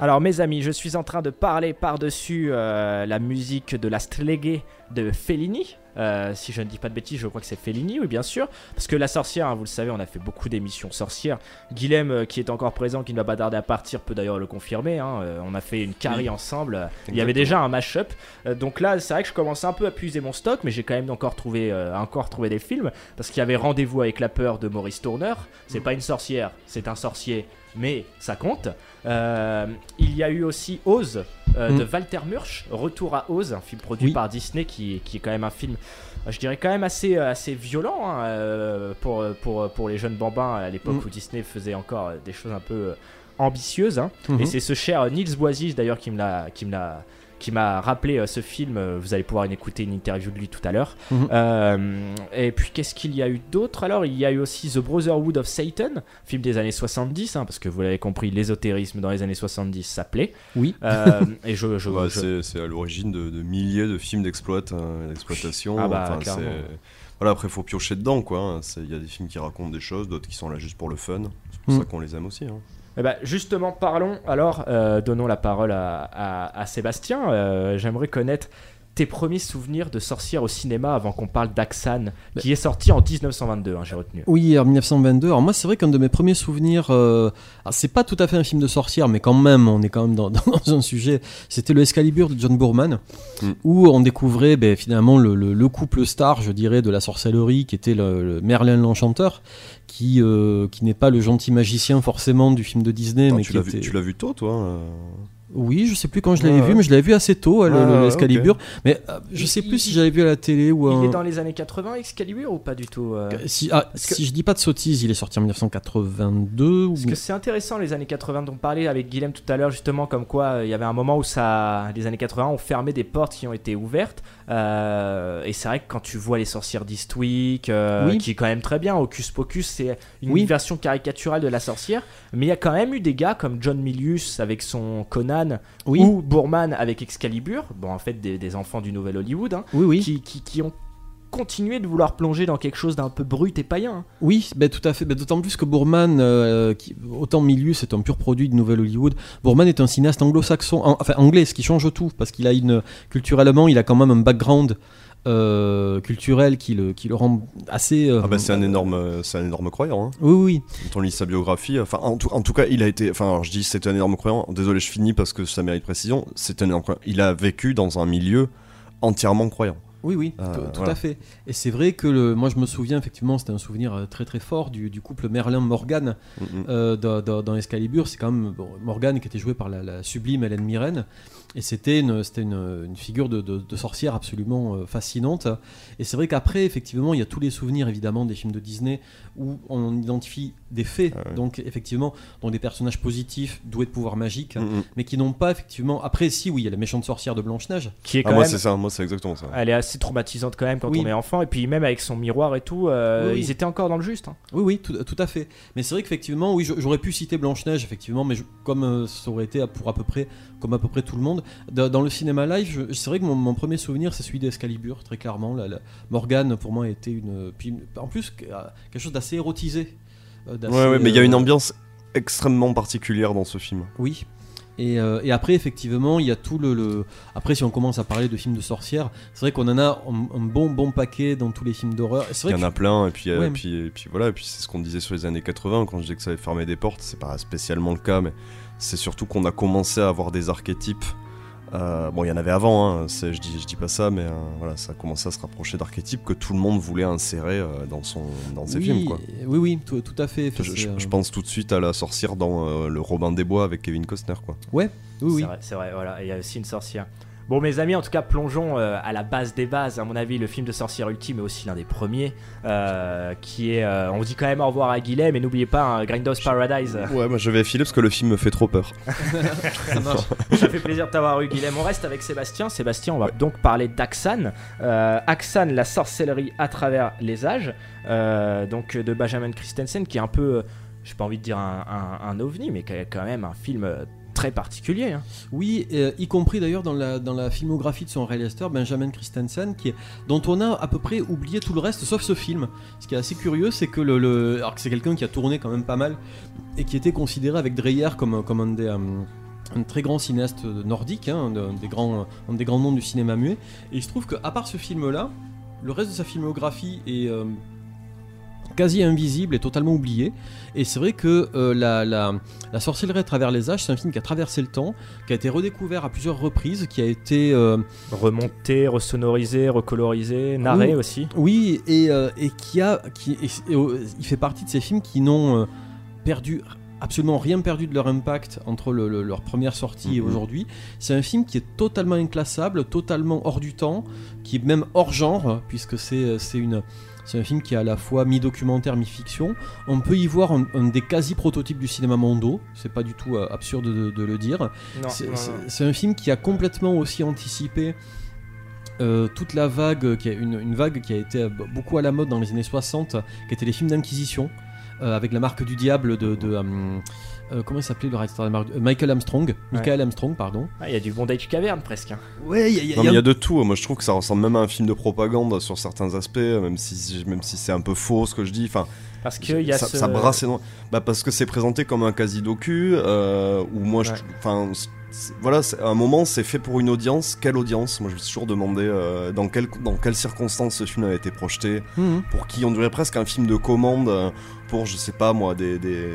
Alors mes amis, je suis en train de parler par-dessus euh, la musique de la Stleghe de Fellini. Euh, si je ne dis pas de bêtises, je crois que c'est Fellini, oui bien sûr. Parce que la sorcière, hein, vous le savez, on a fait beaucoup d'émissions sorcières. Guilhem, euh, qui est encore présent, qui ne va pas tarder à partir, peut d'ailleurs le confirmer. hein. Euh, on a fait une carrie Oui. ensemble. Il y avait déjà un mashup. Donc là, c'est vrai que je commence un peu à puiser mon stock, mais j'ai quand même encore trouvé, encore trouvé des films. Parce qu'il y avait Rendez-vous avec la peur de Maurice Tourner. C'est pas une sorcière, c'est un sorcier, mais ça compte. Euh, il y a eu aussi Oz euh, de Mm. Walter Murch, Retour à Oz, un film produit Oui. par Disney qui, qui est quand même un film, je dirais quand même assez, euh, assez violent hein, pour, pour, pour les jeunes bambins à l'époque Mm. où Disney faisait encore des choses un peu ambitieuses. hein. Et c'est ce cher Nils Boisy d'ailleurs qui me l'a qui m'a rappelé euh, ce film. Euh, Vous allez pouvoir en écouter une interview de lui tout à l'heure. Mhm. Euh, et puis qu'est-ce qu'il y a eu d'autre? Alors il y a eu aussi The Brotherhood of Satan, film des années 70, hein, parce que vous l'avez compris, l'ésotérisme dans les années 70 ça plaît. Oui. Euh, et je, je, je- c'est- à l'origine de, de milliers de films hein, d'exploitation. Ah bah, Enfin, clairement. c'est- Voilà, après, il faut piocher dedans, quoi. hein. Il y a des films qui racontent des choses, d'autres qui sont là juste pour le fun. C'est pour Mm. ça qu'on les aime aussi. hein. Eh ben, justement, parlons alors, euh, donnons la parole à, à- à Sébastien. Euh, J'aimerais connaître tes premiers souvenirs de sorcière au cinéma avant qu'on parle d'Axan, qui est sorti en 1922, hein, j'ai retenu. Oui, en 1922. Alors moi, c'est vrai qu'un de mes premiers souvenirs, euh, c'est pas tout à fait un film de sorcière, mais quand même, on est quand même dans, (laughs) dans un sujet. C'était le Excalibur de John Boorman, Mm. où on découvrait ben, finalement le, le- le couple star, je dirais, de la sorcellerie, qui était le, le Merlin l'Enchanteur, qui, euh, qui n'est pas le gentil magicien forcément du film de Disney, Attends, mais tu qui l'as était... vu, tu l'as vu tôt, toi euh Oui, je sais plus quand je l'avais Ouais, vu, mais je l'avais vu assez tôt, Ah, l'Excalibur. Mais euh, je sais plus si j'avais vu à la télé ou. Il un- est dans les années 80, Excalibur, ou pas du tout euh Si, ah, que- si je dis pas de sottises, il est sorti en 1982. ou- Parce que c'est intéressant les années 80 dont on parlait avec Guilhem tout à l'heure justement comme quoi euh, il y avait un moment où ça les années 80 ont fermé des portes qui ont été ouvertes Euh, et c'est vrai que quand tu vois les sorcières d'Eastwick euh, Oui. qui est quand même très bien Hocus Pocus c'est une Oui. version caricaturale de la sorcière mais il y a quand même eu des gars comme John Milius avec son Conan Oui. ou Boorman avec Excalibur bon en fait des, des enfants du nouvel Hollywood hein, Oui, oui. Qui, qui, qui ont continué de vouloir plonger dans quelque chose d'un peu brut et païen hein. Oui, ben, tout à fait. Ben, D'autant plus que Boorman, euh, qui, autant Milius c'est un pur produit de Nouvelle Hollywood. Boorman est un cinéaste anglo-saxon, en- enfin anglais, ce qui change tout, parce qu'il a une culturellement, il a quand même un background euh, culturel qui le, qui le rend assez. euh, Ah bah c'est un énorme, c'est un énorme croyant. Hein. Oui, oui. Quand on lit sa biographie, enfin en tout, en tout cas, il a été, enfin alors, je dis c'est un énorme croyant. Désolé, je finis parce que ça mérite précision. C'est un énorme croyant. Il a vécu dans un milieu entièrement croyant. Oui, oui, Euh, tout, voilà. à fait. Et c'est vrai que le, moi je me souviens effectivement, c'était un souvenir très très fort du, du couple Merlin-Morgan euh, dans, dans- dans Excalibur. C'est quand même bon, Morgan qui était joué par la, la sublime Hélène Mirren. Et c'était une, c'était une, une figure de, de- de sorcière absolument euh, fascinante. Et c'est vrai qu'après, effectivement, il y a tous les souvenirs évidemment des films de Disney où on identifie des faits, donc effectivement, dont des personnages positifs doués de pouvoirs magiques, Mhm. mais qui n'ont pas effectivement. Après, si, oui, il y a la méchante sorcière de Blanche-Neige. qui est Ah, moi même c'est ça, moi c'est exactement ça. Elle est assez traumatisante quand même quand Oui. on est enfant. Et puis même avec son miroir et tout, euh, Oui, oui. ils étaient encore dans le juste. hein. Oui, oui, tout, tout à fait. Mais c'est vrai qu'effectivement, oui, j'aurais pu citer Blanche-Neige, effectivement, mais je- comme euh, ça aurait été pour à peu près, comme à peu près tout le monde. Dans, dans le cinéma live, c'est vrai que mon, mon premier souvenir, c'est celui d'Excalibur, très clairement. La, la- Morgane, pour moi, était une. puis une- en plus, euh, quelque chose d'assez érotisé. euh, Ouais, ouais, mais il y a une euh, ambiance extrêmement particulière dans ce film. Oui. Et, euh, et après, effectivement, il y a tout le, le- Après, si on commence à parler de films de sorcières, c'est vrai qu'on en a un, un bon, bon paquet dans tous les films d'horreur. Il y en a que- plein, et puis, Ouais, et puis, et puis voilà, et puis c'est ce qu'on disait sur les années 80, quand je disais que ça avait fermé des portes, c'est pas spécialement le cas, mais c'est surtout qu'on a commencé à avoir des archétypes. Euh, bon, il y en avait avant, hein, c'est- je, dis, je dis pas ça, mais euh, voilà, ça a commencé à se rapprocher d'archétypes que tout le monde voulait insérer euh, dans, son, dans ses oui, films. Quoi. Oui, oui, tout, tout à fait. Je, c'est, je- je pense tout de suite à la sorcière dans euh, Le Robin des Bois avec Kevin Costner. Quoi. Ouais, oui, oui. C'est vrai, c'est vrai, voilà. Et il y a aussi une sorcière. Bon, mes amis, en tout cas, plongeons euh, à la base des bases. À mon avis, le film de sorcière ultime est aussi l'un des premiers. euh, qui est. euh, on dit quand même au revoir à Guilhem, mais n'oubliez pas, hein, Grindhouse Paradise. Ouais, moi je vais filer parce que le film me fait trop peur. (laughs) Ça marche. Ça fait plaisir de t'avoir eu, Guilhem. On reste avec Sébastien. Sébastien, on va donc parler d'Axan. Euh, Axan, la sorcellerie à travers les âges. euh, donc de Benjamin Christensen, qui est un peu. euh, J'ai pas envie de dire un, un- un ovni, mais qui est quand même un film très particulier. hein. Oui, euh, y compris d'ailleurs dans la, filmographie de son réalisateur, Benjamin Christensen, qui dont on a à peu près oublié tout le reste, sauf ce film. Ce qui est assez curieux, c'est que le, c'est quelqu'un qui a tourné quand même pas mal, et qui était considéré avec Dreyer comme, un des... euh, un très grand cinéaste nordique, hein, un, un des grands, un des grands noms du cinéma muet. Et il se trouve qu'à part ce film-là, le reste de sa filmographie est euh, quasi invisible et totalement oublié. Et c'est vrai que euh, la, la, la sorcellerie à travers les âges, c'est un film qui a traversé le temps, qui a été redécouvert à plusieurs reprises, qui a été euh, Remonté, resonorisé, recolorisé, narré oui, aussi. Oui, et, euh, et qui a, qui, et- et, il fait partie de ces films qui n'ont perdu absolument rien perdu de leur impact entre le- le- leur première sortie et Mhm. aujourd'hui. C'est un film qui est totalement inclassable, totalement hors du temps, qui est même hors genre, puisque c'est c'est une c'est un film qui est à la fois mi-documentaire, mi-fiction. On peut y voir un, un des quasi-prototypes du cinéma mondo. C'est pas du tout euh, absurde de, de le dire. C'est- un film qui a complètement aussi anticipé euh, toute la vague, qui a une, une vague qui a été euh, beaucoup à la mode dans les années 60, qui était les films d'inquisition, euh, avec la marque du diable de... de, euh, comment il s'appelait le réalisateur de la marque Euh, Michael Armstrong. Michael Armstrong, pardon. Ah, Il y a du bondage caverne presque. hein. Ouais, il y a- il y a- Non, il y mais a- il y a de tout. Moi, je trouve que ça ressemble même à un film de propagande sur certains aspects, même si, même si c'est un peu faux ce que je dis. Enfin, Parce que il y a ça, ce- ça brasse énormément. Bah, parce que c'est présenté comme un quasi docu, euh, où moi, je, Ouais. enfin, c'est- voilà, c'est- à un moment, c'est fait pour une audience. Quelle audience? Moi, je me suis toujours demandé euh, dans, quelle, dans quelles circonstances ce film a été projeté. Mhm. Pour qui on dirait presque un film de commande euh, pour, je sais pas moi, des. des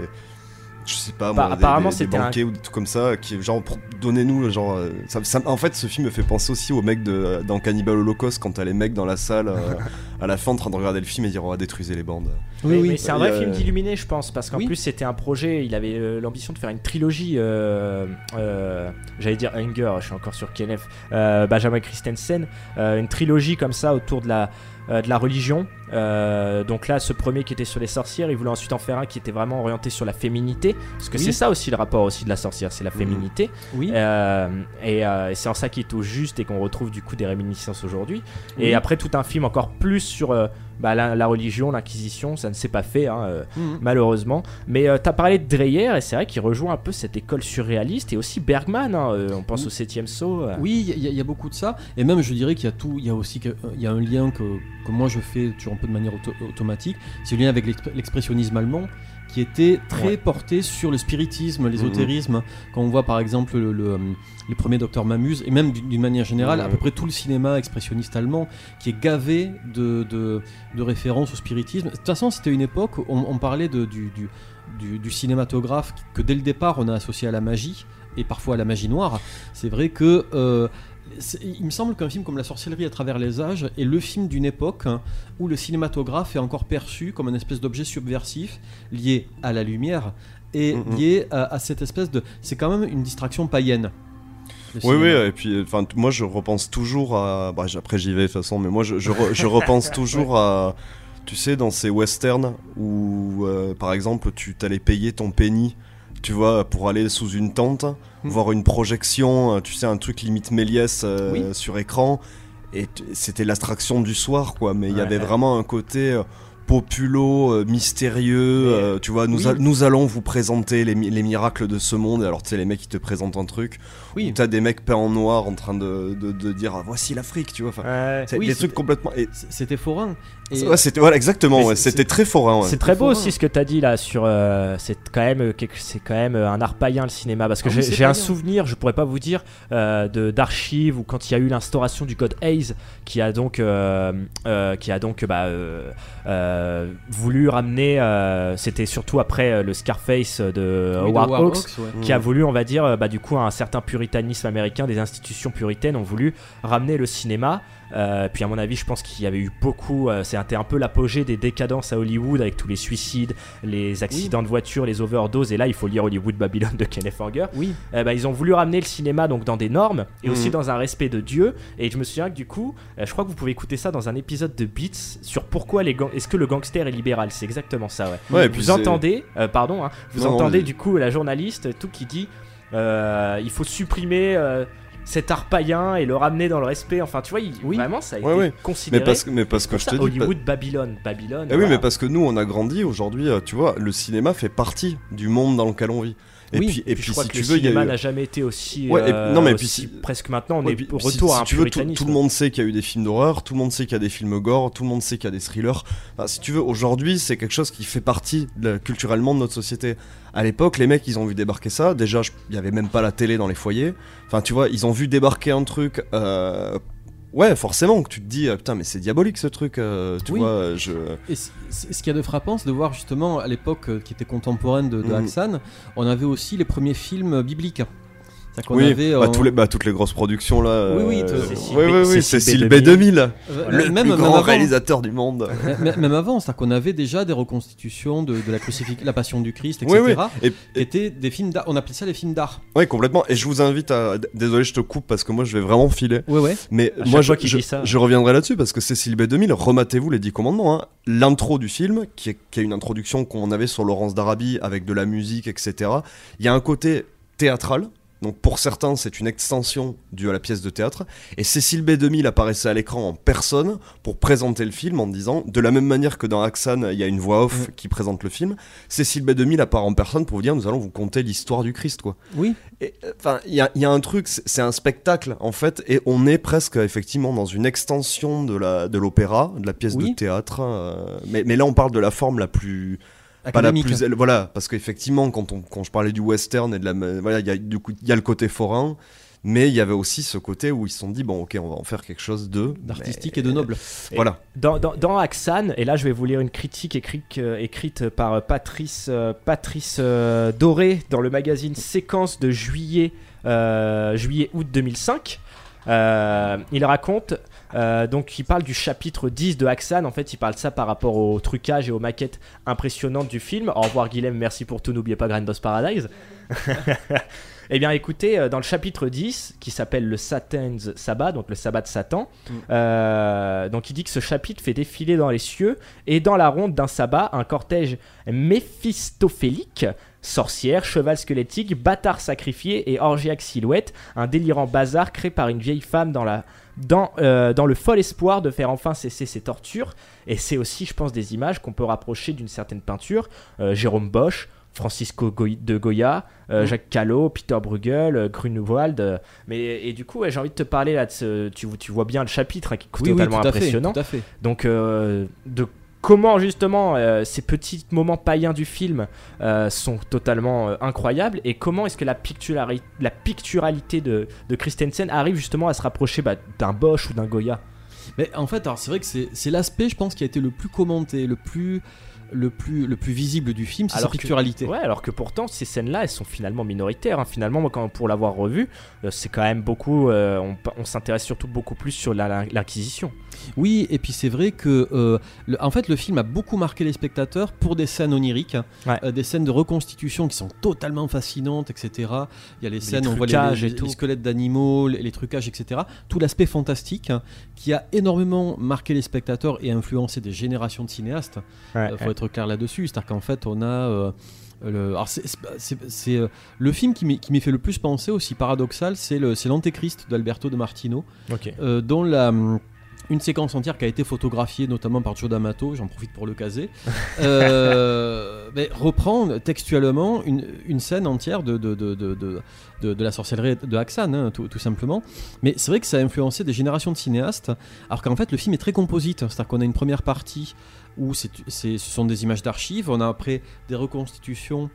je sais pas Bah, moi, des- apparemment, des, des c'était un- banquets ou des trucs comme ça, qui genre donnez-nous genre. euh, ça- ça- en fait, ce film me fait penser aussi aux mecs de dans Cannibal Holocaust quand t'as les mecs dans la salle euh, (laughs) à la fin en train de regarder le film et dire on va détruire les bandes. mais, mais c'est un vrai a- film d'illuminé, je pense, parce qu'en Oui. plus c'était un projet. Il avait euh, l'ambition de faire une trilogie. euh, euh, J'allais dire Hunger, je suis encore sur Kenneth. euh, Benjamin Christensen, euh, une trilogie comme ça autour de la euh, de la religion. Euh, donc là, ce premier qui était sur les sorcières, il voulait ensuite en faire un qui était vraiment orienté sur la féminité, parce que Oui. c'est ça aussi le rapport aussi de la sorcière, c'est la féminité. Oui. Euh, et et c'est en ça qu'il est au juste et qu'on retrouve du coup des réminiscences aujourd'hui. Et après tout un film encore plus sur bah, la, la religion, l'inquisition, ça ne s'est pas fait hein, euh, Mhm. malheureusement. Mais euh, t'as parlé de Dreyer et c'est vrai qu'il rejoint un peu cette école surréaliste et aussi Bergman. hein, euh, on pense au septième saut. euh. Oui, il y, a- il y a beaucoup de ça. Et même, je dirais qu'il y a tout. Il y a aussi il y a un lien que, que moi je fais toujours un peu de manière auto- automatique. C'est le lien avec l'exp- l'expressionnisme allemand qui était très Ouais. porté sur le spiritisme, l'ésotérisme. Mhm. Quand on voit par exemple le, le, euh, les premiers Docteur Mamuse, et même d'une manière générale, à Ouais. peu près tout le cinéma expressionniste allemand, qui est gavé de, de, de références au spiritisme. De toute façon, c'était une époque où on, on parlait de, du, du, du- du cinématographe que dès le départ on a associé à la magie et parfois à la magie noire. C'est vrai que euh, il me semble qu'un film comme La sorcellerie à travers les âges est le film d'une époque hein, où le cinématographe est encore perçu comme un espèce d'objet subversif lié à la lumière et lié à, à cette espèce de. C'est quand même une distraction païenne. Oui, oui, et puis, enfin, moi je repense toujours à. Bah, après j'y vais de toute façon, mais moi je, je, re- je repense (laughs) toujours à. Tu sais, dans ces westerns où, euh, par exemple, tu t'allais payer ton penny, tu vois, pour aller sous une tente, Mm. voir une projection, euh, tu sais, un truc limite Méliès euh, Oui. sur écran, et c'était l'attraction du soir, quoi, mais il y avait ouais. vraiment un côté. euh, populo, euh, mystérieux, tu vois, nous, Oui. nous allons vous présenter les, mi- les miracles de ce monde, alors tu sais, les mecs qui te présentent un truc, Oui. où t'as des mecs peints en noir en train de, de, de dire ah, voici l'Afrique, tu vois. Enfin, Ouais. c'est Oui, des c'était- trucs complètement. et- C'était forain. Et ouais, c'était voilà, exactement, ouais, c'était très forain. ouais. C'est très beau forain. aussi ce que tu as dit là sur. euh, c'est quand même euh, c'est quand même euh, un art païen le cinéma parce que Ah j'ai un souvenir, je pourrais pas vous dire, euh, de d'archives ou quand il y a eu l'instauration du code Hayes qui a donc euh, euh, qui a donc bah, euh, euh, voulu ramener. euh, C'était surtout après euh, le Scarface de Howard Hawks qui a voulu, on va dire, bah, du coup, un certain puritanisme américain, des institutions puritaines ont voulu ramener le cinéma. Euh, puis à mon avis, je pense qu'il y avait eu beaucoup. euh, C'était un peu l'apogée des décadences à Hollywood avec tous les suicides, les accidents de voiture, les overdoses. Et là, il faut lire Hollywood Babylone de Kenneth Anger. Oui. Eh ben, ils ont voulu ramener le cinéma donc dans des normes et aussi Mhm. dans un respect de Dieu. Et je me souviens que du coup, euh, je crois que vous pouvez écouter ça dans un épisode de Beats sur pourquoi les gang- est-ce que le gangster est libéral? C'est exactement ça. Ouais. Ouais, et puis vous entendez, euh, pardon, hein, vous Non, entendez du coup la journaliste tout qui dit euh, il faut supprimer. euh, cet art païen et le ramener dans le respect. Enfin, tu vois, il- vraiment, ça a Ouais, été ouais. considéré. Mais parce que- mais parce C'est que pour je ça, te dis, Hollywood, Babylone, Babylone. Eh oui, mais parce que nous, on a grandi aujourd'hui, euh, tu vois, le cinéma fait partie du monde dans lequel on vit. Et Oui, puis, et puis je crois si que tu le veux, il y a cinéma eu- n'a jamais été aussi, Ouais, et- euh, non, mais puis si- presque maintenant, on Ouais, est puis au retour si à un tu veux, tout, le monde sait qu'il y a eu des films d'horreur, tout le monde sait qu'il y a des films gore, tout le monde sait qu'il y a des thrillers. Enfin, si tu veux, aujourd'hui, c'est quelque chose qui fait partie de- culturellement de notre société. À l'époque, les mecs, ils ont vu débarquer ça. Déjà, il y avait même pas la télé dans les foyers. Enfin, tu vois, ils ont vu débarquer un truc. euh, Ouais, forcément, que tu te dis, euh, putain, mais c'est diabolique ce truc, euh, tu Oui. vois, je... Et c- c- ce qu'il y a de frappant, c'est de voir justement à l'époque euh, qui était contemporaine de, de. Hassan, on avait aussi les premiers films bibliques. Oui, avait, bah, tous les, bah, toutes les grosses productions là. Oui, oui, euh, tout- oui, oui, oui, Cécile B2000, Euh, le même- plus même grand avant. réalisateur du monde. (laughs) Même avant, c'est-à-dire qu'on avait déjà des reconstitutions de, de la, crucifix- la Passion du Christ, Oui, etc. oui. Et- qui étaient des films d'art. On appelait ça les films d'art. Ouais, complètement. Et je vous invite à. Désolé, je te coupe parce que moi je vais vraiment filer. Ouais, ouais. Mais À moi je, je, dit ça. je reviendrai là-dessus parce que Cécile B2000, rematez-vous les 10 commandements. hein. L'intro du film, qui est, qui est une introduction qu'on avait sur Laurence d'Arabie avec de la musique, etc. Il y a un côté théâtral. Donc pour certains, c'est une extension due à la pièce de théâtre. Et Cécile B2000 apparaissait à l'écran en personne pour présenter le film en disant, de la même manière que dans Axan, il y a une voix off qui présente le film, Cécile B2000 apparaît en personne pour vous dire, nous allons vous conter l'histoire du Christ, quoi. Oui. Euh, Enfin, il y y a un truc, c'est c'est un spectacle en fait, et on est presque effectivement dans une extension de la de l'opéra, de la pièce Oui. de théâtre. euh, mais, mais là, on parle de la forme la plus pas la plus voilà parce qu'effectivement quand on quand je parlais du western et de la voilà il y a du coup il y a le côté forain mais il y avait aussi ce côté où ils se sont dit bon ok on va en faire quelque chose de D'artistique et de noble. Et voilà Dans, dans, dans Axan, et là je vais vous lire une critique écrite, euh, écrite par euh, Patrice, euh, Patrice euh, Doré dans le magazine Séquence de juillet, euh, juillet-août 2005. Euh, il raconte, euh, donc il parle du chapitre 10 de Axan, en fait il parle de ça par rapport au trucage et aux maquettes impressionnantes du film. Au revoir Guilhem, merci pour tout, n'oubliez pas Grand Boss Paradise. (laughs) Eh bien, écoutez, euh, dans le chapitre 10, qui s'appelle le Satan's Sabbat, donc le sabbat de Satan, euh, donc il dit que ce chapitre fait défiler dans les cieux et dans la ronde d'un sabbat un cortège méphistophélique, sorcière, cheval squelettique, bâtard sacrifié et orgiaque silhouette, un délirant bazar créé par une vieille femme dans la dans, euh, dans le fol espoir de faire enfin cesser ses tortures. Et c'est aussi, je pense, des images qu'on peut rapprocher d'une certaine peinture. Euh, Jérôme Bosch, Francisco de Goya, euh, Mm. Jacques Callot, Peter Bruegel, euh, Grunewald. euh, mais et du coup, ouais, j'ai envie de te parler là de ce, tu, tu vois bien le chapitre hein, qui est Oui, oui, totalement tout à fait, impressionnant. tout à fait. Donc de comment justement euh, ces petits moments païens du film euh, sont totalement euh, incroyables et comment est-ce que la, picturali- la picturalité de, Christensen arrive justement à se rapprocher bah, d'un Bosch ou d'un Goya? Mais en fait, c'est vrai que c'est l'aspect, je pense, qui a été le plus commenté, le plus, le plus, le plus visible du film, c'est sa que- picturalité. ouais, alors que pourtant ces scènes-là, elles sont finalement minoritaires. hein. Finalement, moi, quand, pour l'avoir revu, euh, c'est quand même beaucoup. euh, on on s'intéresse surtout beaucoup plus sur la- la- l'acquisition. Oui, et puis c'est vrai que, euh, le- en fait, le film a beaucoup marqué les spectateurs pour des scènes oniriques, euh, des scènes de reconstitution qui sont totalement fascinantes, etc. Il y a les scènes, on voit les, les- les squelettes d'animaux, les, les trucages, etc. Tout l'aspect fantastique hein, qui a énormément marqué les spectateurs et influencé des générations de cinéastes. Ouais, Euh, faut ouais. Être clair là-dessus, c'est-à-dire qu'en fait, on a euh, le, c'est, euh, le film qui m'y fait le plus penser, aussi paradoxal, c'est le, c'est l'Antéchrist d'Alberto de Martino, Ok. euh, dont la hum, une séquence entière qui a été photographiée notamment par Joe D'Amato, j'en profite pour le caser, (laughs) euh, mais reprend textuellement une, une scène entière de, de, de, de, de, de- de la sorcellerie de Haxan, hein, tout, tout simplement. Mais c'est vrai que ça a influencé des générations de cinéastes, alors qu'en fait le film est très composite, c'est-à-dire qu'on a une première partie où ce sont des images d'archives, on a après des reconstitutions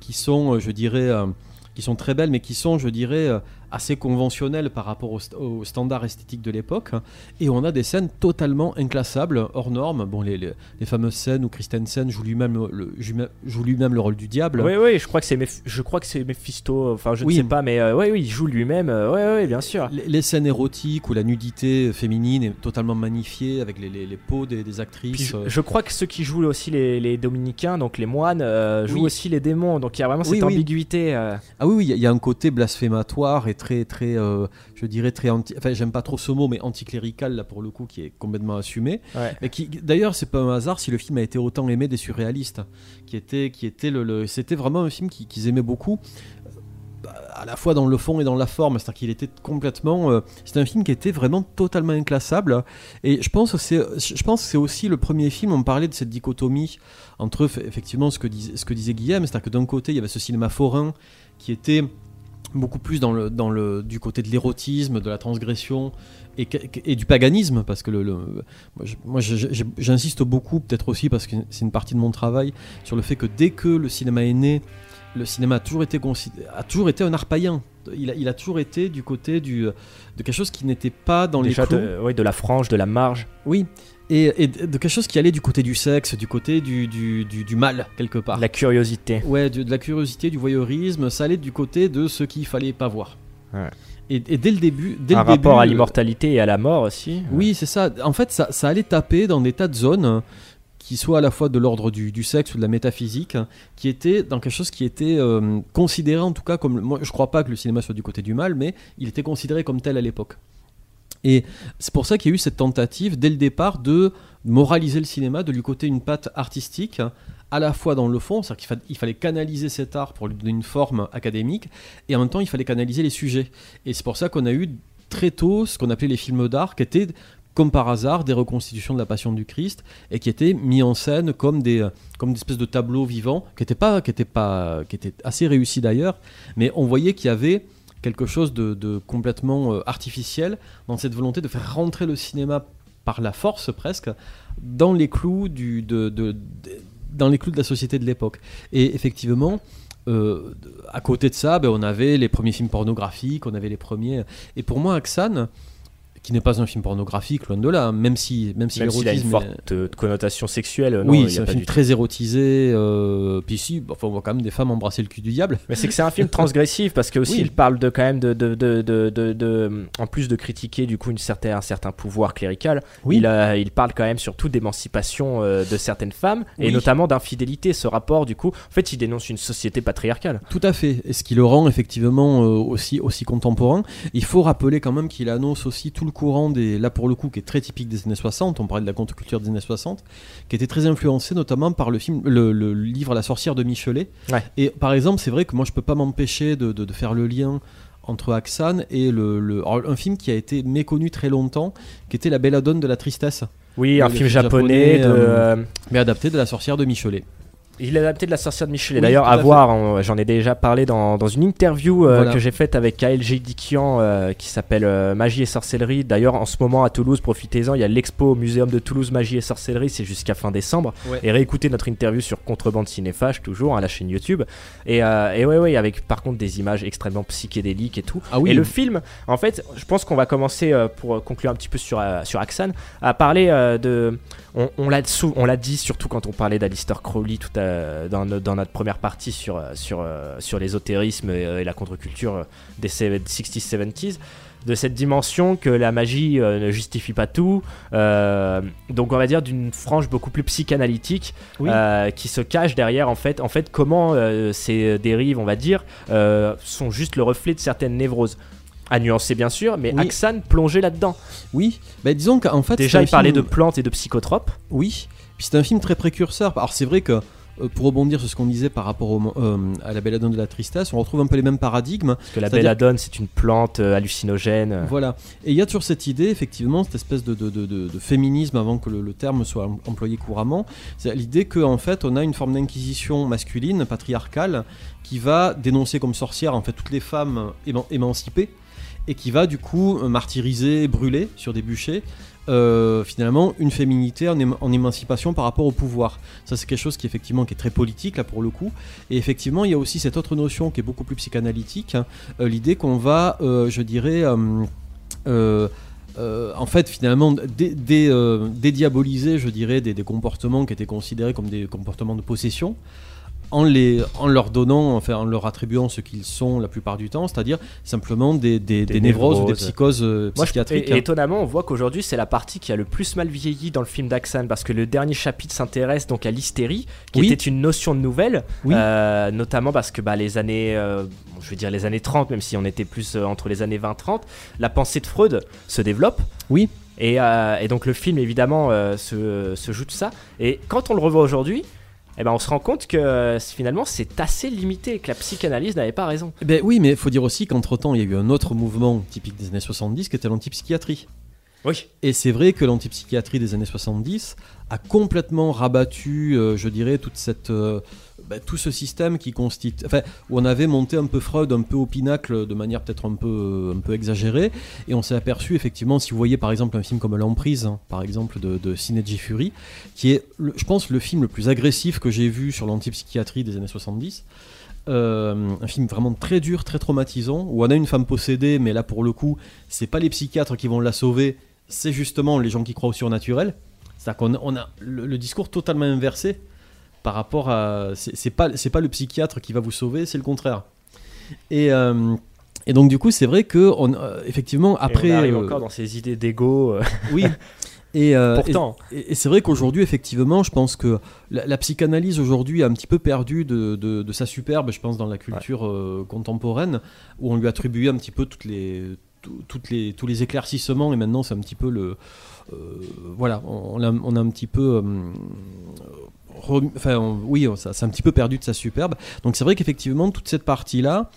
qui sont, euh, je dirais, euh, qui sont très belles, mais qui sont, je dirais, euh, assez conventionnelles par rapport au, st- au standard esthétique de l'époque. Et on a des scènes totalement inclassables, hors normes. Bon, les, les, les fameuses scènes où Christensen joue lui-même le, joue- lui-même le rôle du diable. Oui, oui, je crois que c'est je crois que c'est Mephisto. Enfin, je Oui. ne sais pas, mais euh, oui, oui, il joue lui-même. euh, ouais, ouais, bien sûr. Les, les scènes érotiques où la nudité féminine est totalement magnifiée avec les, les, peaux des, des Puis actrices. je, euh, je crois que ceux qui jouent aussi les, dominicains, donc les moines, euh, jouent Oui. aussi les démons. Donc il y a vraiment Oui, cette oui. ambiguïté. euh. Ah oui, oui, il y a- il y, a un côté blasphématoire et très, très, euh, je dirais très anti. Enfin, j'aime pas trop ce mot, mais anticlérical là pour le coup, qui est complètement assumé. Ouais. Et qui, d'ailleurs, c'est pas un hasard si le film a été autant aimé des surréalistes, qui était, qui était le, le- c'était vraiment un film qui- qu'ils aimaient beaucoup. À la fois dans le fond et dans la forme, c'est-à-dire qu'il était complètement. euh, c'est un film qui était vraiment totalement inclassable. Et je pense que c'est, je pense que c'est aussi le premier film. On parlait de cette dichotomie entre effectivement ce que, ce que disait Guillaume, c'est-à-dire que d'un côté il y avait ce cinéma forain qui était beaucoup plus dans le, dans le, du côté de l'érotisme, de la transgression et, et du paganisme, parce que le, le- moi, j'insiste beaucoup, peut-être aussi parce que c'est une partie de mon travail, sur le fait que dès que le cinéma est né, le cinéma a toujours été, a toujours été un art païen. Il a, il a toujours été du côté du, de quelque chose qui n'était pas dans Déjà les clous. de, ouais, de la frange, de la marge. Oui, et, et de quelque chose qui allait du côté du sexe, du côté du, du, du- du mal, quelque part. La curiosité. Ouais, de, de la curiosité, du voyeurisme, ça allait du côté de ce qu'il fallait pas voir. Ouais. Et, et dès le début, dès Un le rapport début, à le- l'immortalité et à la mort aussi. Oui, c'est ça. En fait, ça, ça allait taper dans des tas de zones euh, qui soient à la fois de l'ordre du, du sexe ou de la métaphysique, qui étaient dans quelque chose qui était euh, considéré en tout cas comme. Moi, je crois pas que le cinéma soit du côté du mal, mais il était considéré comme tel à l'époque. Et c'est pour ça qu'il y a eu cette tentative dès le départ de moraliser le cinéma, de lui coter une patte artistique, hein, à la fois dans le fond, c'est-à-dire qu'il fa- il fallait canaliser cet art pour lui donner une forme académique, et en même temps il fallait canaliser les sujets. Et c'est pour ça qu'on a eu très tôt ce qu'on appelait les films d'art, qui étaient comme par hasard des reconstitutions de la Passion du Christ et qui étaient mis en scène comme des euh, comme de tableaux vivants qui étaient pas qui pas qui assez réussis d'ailleurs mais on voyait qu'il y avait quelque chose de, complètement euh, artificiel dans cette volonté de faire rentrer le cinéma par la force presque dans les clous du, de- dans les clous de la société de l'époque. Et effectivement, euh, à côté de ça, ben, on avait les premiers films pornographiques, on avait les premiers. Et pour moi, Axan, qui n'est pas un film pornographique, loin de là, hein, même si, même si s'il a une l'érotisme forte est- euh, connotation sexuelle. non, oui, c'est un film tout. très érotisé. euh, puis si, enfin, on voit quand même des femmes embrasser le cul du diable. Mais c'est que c'est un film (laughs) transgressif parce que aussi Oui. il parle de quand même de, de, de, de, en plus de critiquer du coup une certaine, un certain pouvoir clérical, Oui. il, a- il parle quand même surtout d'émancipation euh, de certaines femmes et notamment d'infidélité. Ce rapport du coup, en fait, il dénonce une société patriarcale. Tout à fait. Et ce qui le rend effectivement euh, aussi, aussi contemporain. Il faut rappeler quand même qu'il annonce aussi tout le courant des, là pour le coup, qui est très typique des années 60. On parlait de la contre-culture des années 60, qui était très influencé notamment par le film, le, le livre La sorcière de Michelet. Ouais. Et par exemple, c'est vrai que moi je peux pas m'empêcher de, de- de faire le lien entre Axan et le, un film qui a été méconnu très longtemps, qui était La Belladone de la tristesse. Oui, un film japonais de, euh, mais adapté de La sorcière de Michelet. Il est adapté de la sorcière de Michelet. Oui, D'ailleurs, à, voir, j'en ai déjà parlé dans, dans une interview euh, Voilà. que j'ai faite avec KLG Dikian euh, qui s'appelle euh, Magie et sorcellerie. D'ailleurs, en ce moment à Toulouse, profitez-en, il y a l'expo au Muséum de Toulouse Magie et sorcellerie, c'est jusqu'à fin décembre. Ouais. Et réécoutez notre interview sur Contrebande Cinéphage, toujours, à la chaîne YouTube. Et, et ouais, ouais, avec par contre des images extrêmement psychédéliques et tout. Ah oui. Et le film, en fait, je pense qu'on va commencer, pour conclure un petit peu sur, sur Axan, à parler de. On, on l'a sou- on l'a dit surtout quand on parlait d'Alistair Crowley tout à- dans, no- dans notre première partie sur, euh, sur, euh, sur l'ésotérisme et, euh, et la contre-culture euh, des 60s, 70s. De cette dimension que la magie euh, ne justifie pas tout, euh, donc on va dire d'une frange beaucoup plus psychanalytique Oui. euh, qui se cache derrière en fait, en fait comment euh, ces dérives, on va dire, euh, sont juste le reflet de certaines névroses. À nuancer bien sûr, mais Oui. Axan plongeait là-dedans. Oui, bah, disons qu'en fait. Déjà, il parlait de plantes et de psychotropes. Oui, puis c'est un film très précurseur. Alors c'est vrai que euh, pour rebondir sur ce qu'on disait par rapport au, euh, à la belladone de la tristesse, on retrouve un peu les mêmes paradigmes. Parce que la belladone, c'est une plante euh, hallucinogène. euh. Voilà. Et il y a toujours cette idée, effectivement, cette espèce de, de- de- de- de féminisme avant que le, le terme soit em- employé couramment. C'est l'idée qu'en fait, on a une forme d'inquisition masculine, patriarcale, qui va dénoncer comme sorcières en fait toutes les femmes éman- émancipées et qui va du coup euh, martyriser, brûler sur des bûchers. Euh, finalement une féminité en, éma- en émancipation par rapport au pouvoir. Ça c'est quelque chose qui effectivement qui est très politique là pour le coup. Et effectivement il y a aussi cette autre notion qui est beaucoup plus psychanalytique, hein, euh, l'idée qu'on va, euh, je dirais, euh, en fait, finalement, dé- dé- dédiaboliser, je dirais, des comportements qui étaient considérés comme des comportements de possession, en, les, en leur donnant, enfin, en leur attribuant ce qu'ils sont la plupart du temps, c'est-à-dire simplement des, des- des névroses ou des psychoses euh, Moi, psychiatriques. et- et hein. étonnamment, on voit qu'aujourd'hui, c'est la partie qui a le plus mal vieilli dans le film d'Axan, parce que le dernier chapitre s'intéresse donc à l'hystérie, qui Oui. était une notion de nouvelle, Oui. euh, notamment parce que bah, les années, euh, je veux dire les années 30, même si on était plus entre les années 20-30, la pensée de Freud se développe. Oui. Et, et donc le film, évidemment, se, se joue de ça. Et quand on le revoit aujourd'hui, eh ben, on se rend compte que euh, finalement c'est assez limité que la psychanalyse n'avait pas raison. Eh Ben oui, mais il faut dire aussi qu'entre-temps, il y a eu un autre mouvement typique des années 70 qui était l'antipsychiatrie. Et c'est vrai que l'antipsychiatrie des années 70 a complètement rabattu, euh, je dirais, euh, ben, tout ce système qui constitue, enfin, où on avait monté un peu Freud un peu au pinacle de manière peut-être un peu, euh, un peu exagérée, et on s'est aperçu effectivement, si vous voyez par exemple un film comme L'Emprise, hein, par exemple de, de Sineji Fury, qui est, je pense, le film le plus agressif que j'ai vu sur l'antipsychiatrie des années 70. Euh, un film vraiment très dur, très traumatisant, où on a une femme possédée, mais là pour le coup, c'est pas les psychiatres qui vont la sauver, c'est justement les gens qui croient au surnaturel. C'est-à-dire qu'on a, on a le, le discours totalement inversé par rapport à. C'est pas, pas le psychiatre qui va vous sauver, c'est le contraire. Et, euh, et donc, du coup, c'est vrai que, on, euh, effectivement, après. et on arrive euh, encore dans ces idées d'ego. euh. oui. (laughs) Et, Pourtant. et, et c'est vrai qu'aujourd'hui, effectivement, je pense que la, la psychanalyse aujourd'hui a un petit peu perdu de, de- de sa superbe, je pense, dans la culture contemporaine, où on lui attribuait un petit peu toutes les, tous les éclaircissements, et maintenant c'est un petit peu le. euh, voilà, on, a, un petit peu. euh, Enfin, oui, ça, c'est un petit peu perdu de sa superbe. Donc c'est vrai qu'effectivement, toute cette partie-là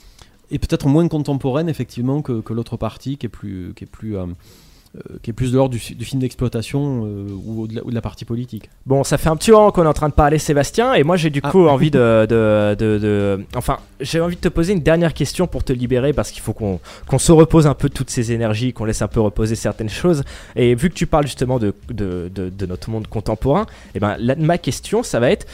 est peut-être moins contemporaine, effectivement, que, que l'autre partie qui est plus, qui est plus, euh, qui est plus de l'ordre du, du film d'exploitation euh, ou, de la, ou de la partie politique. Bon, ça fait un petit moment qu'on est en train de parler, Sébastien, et moi j'ai du Ah. coup envie de, de, de- de- Enfin, j'ai envie de te poser une dernière question pour te libérer, parce qu'il faut qu'on qu'on se repose un peu de toutes ces énergies, qu'on laisse un peu reposer certaines choses. Et vu que tu parles justement de, de, de- de notre monde contemporain, et ben, là, ma question, ça va être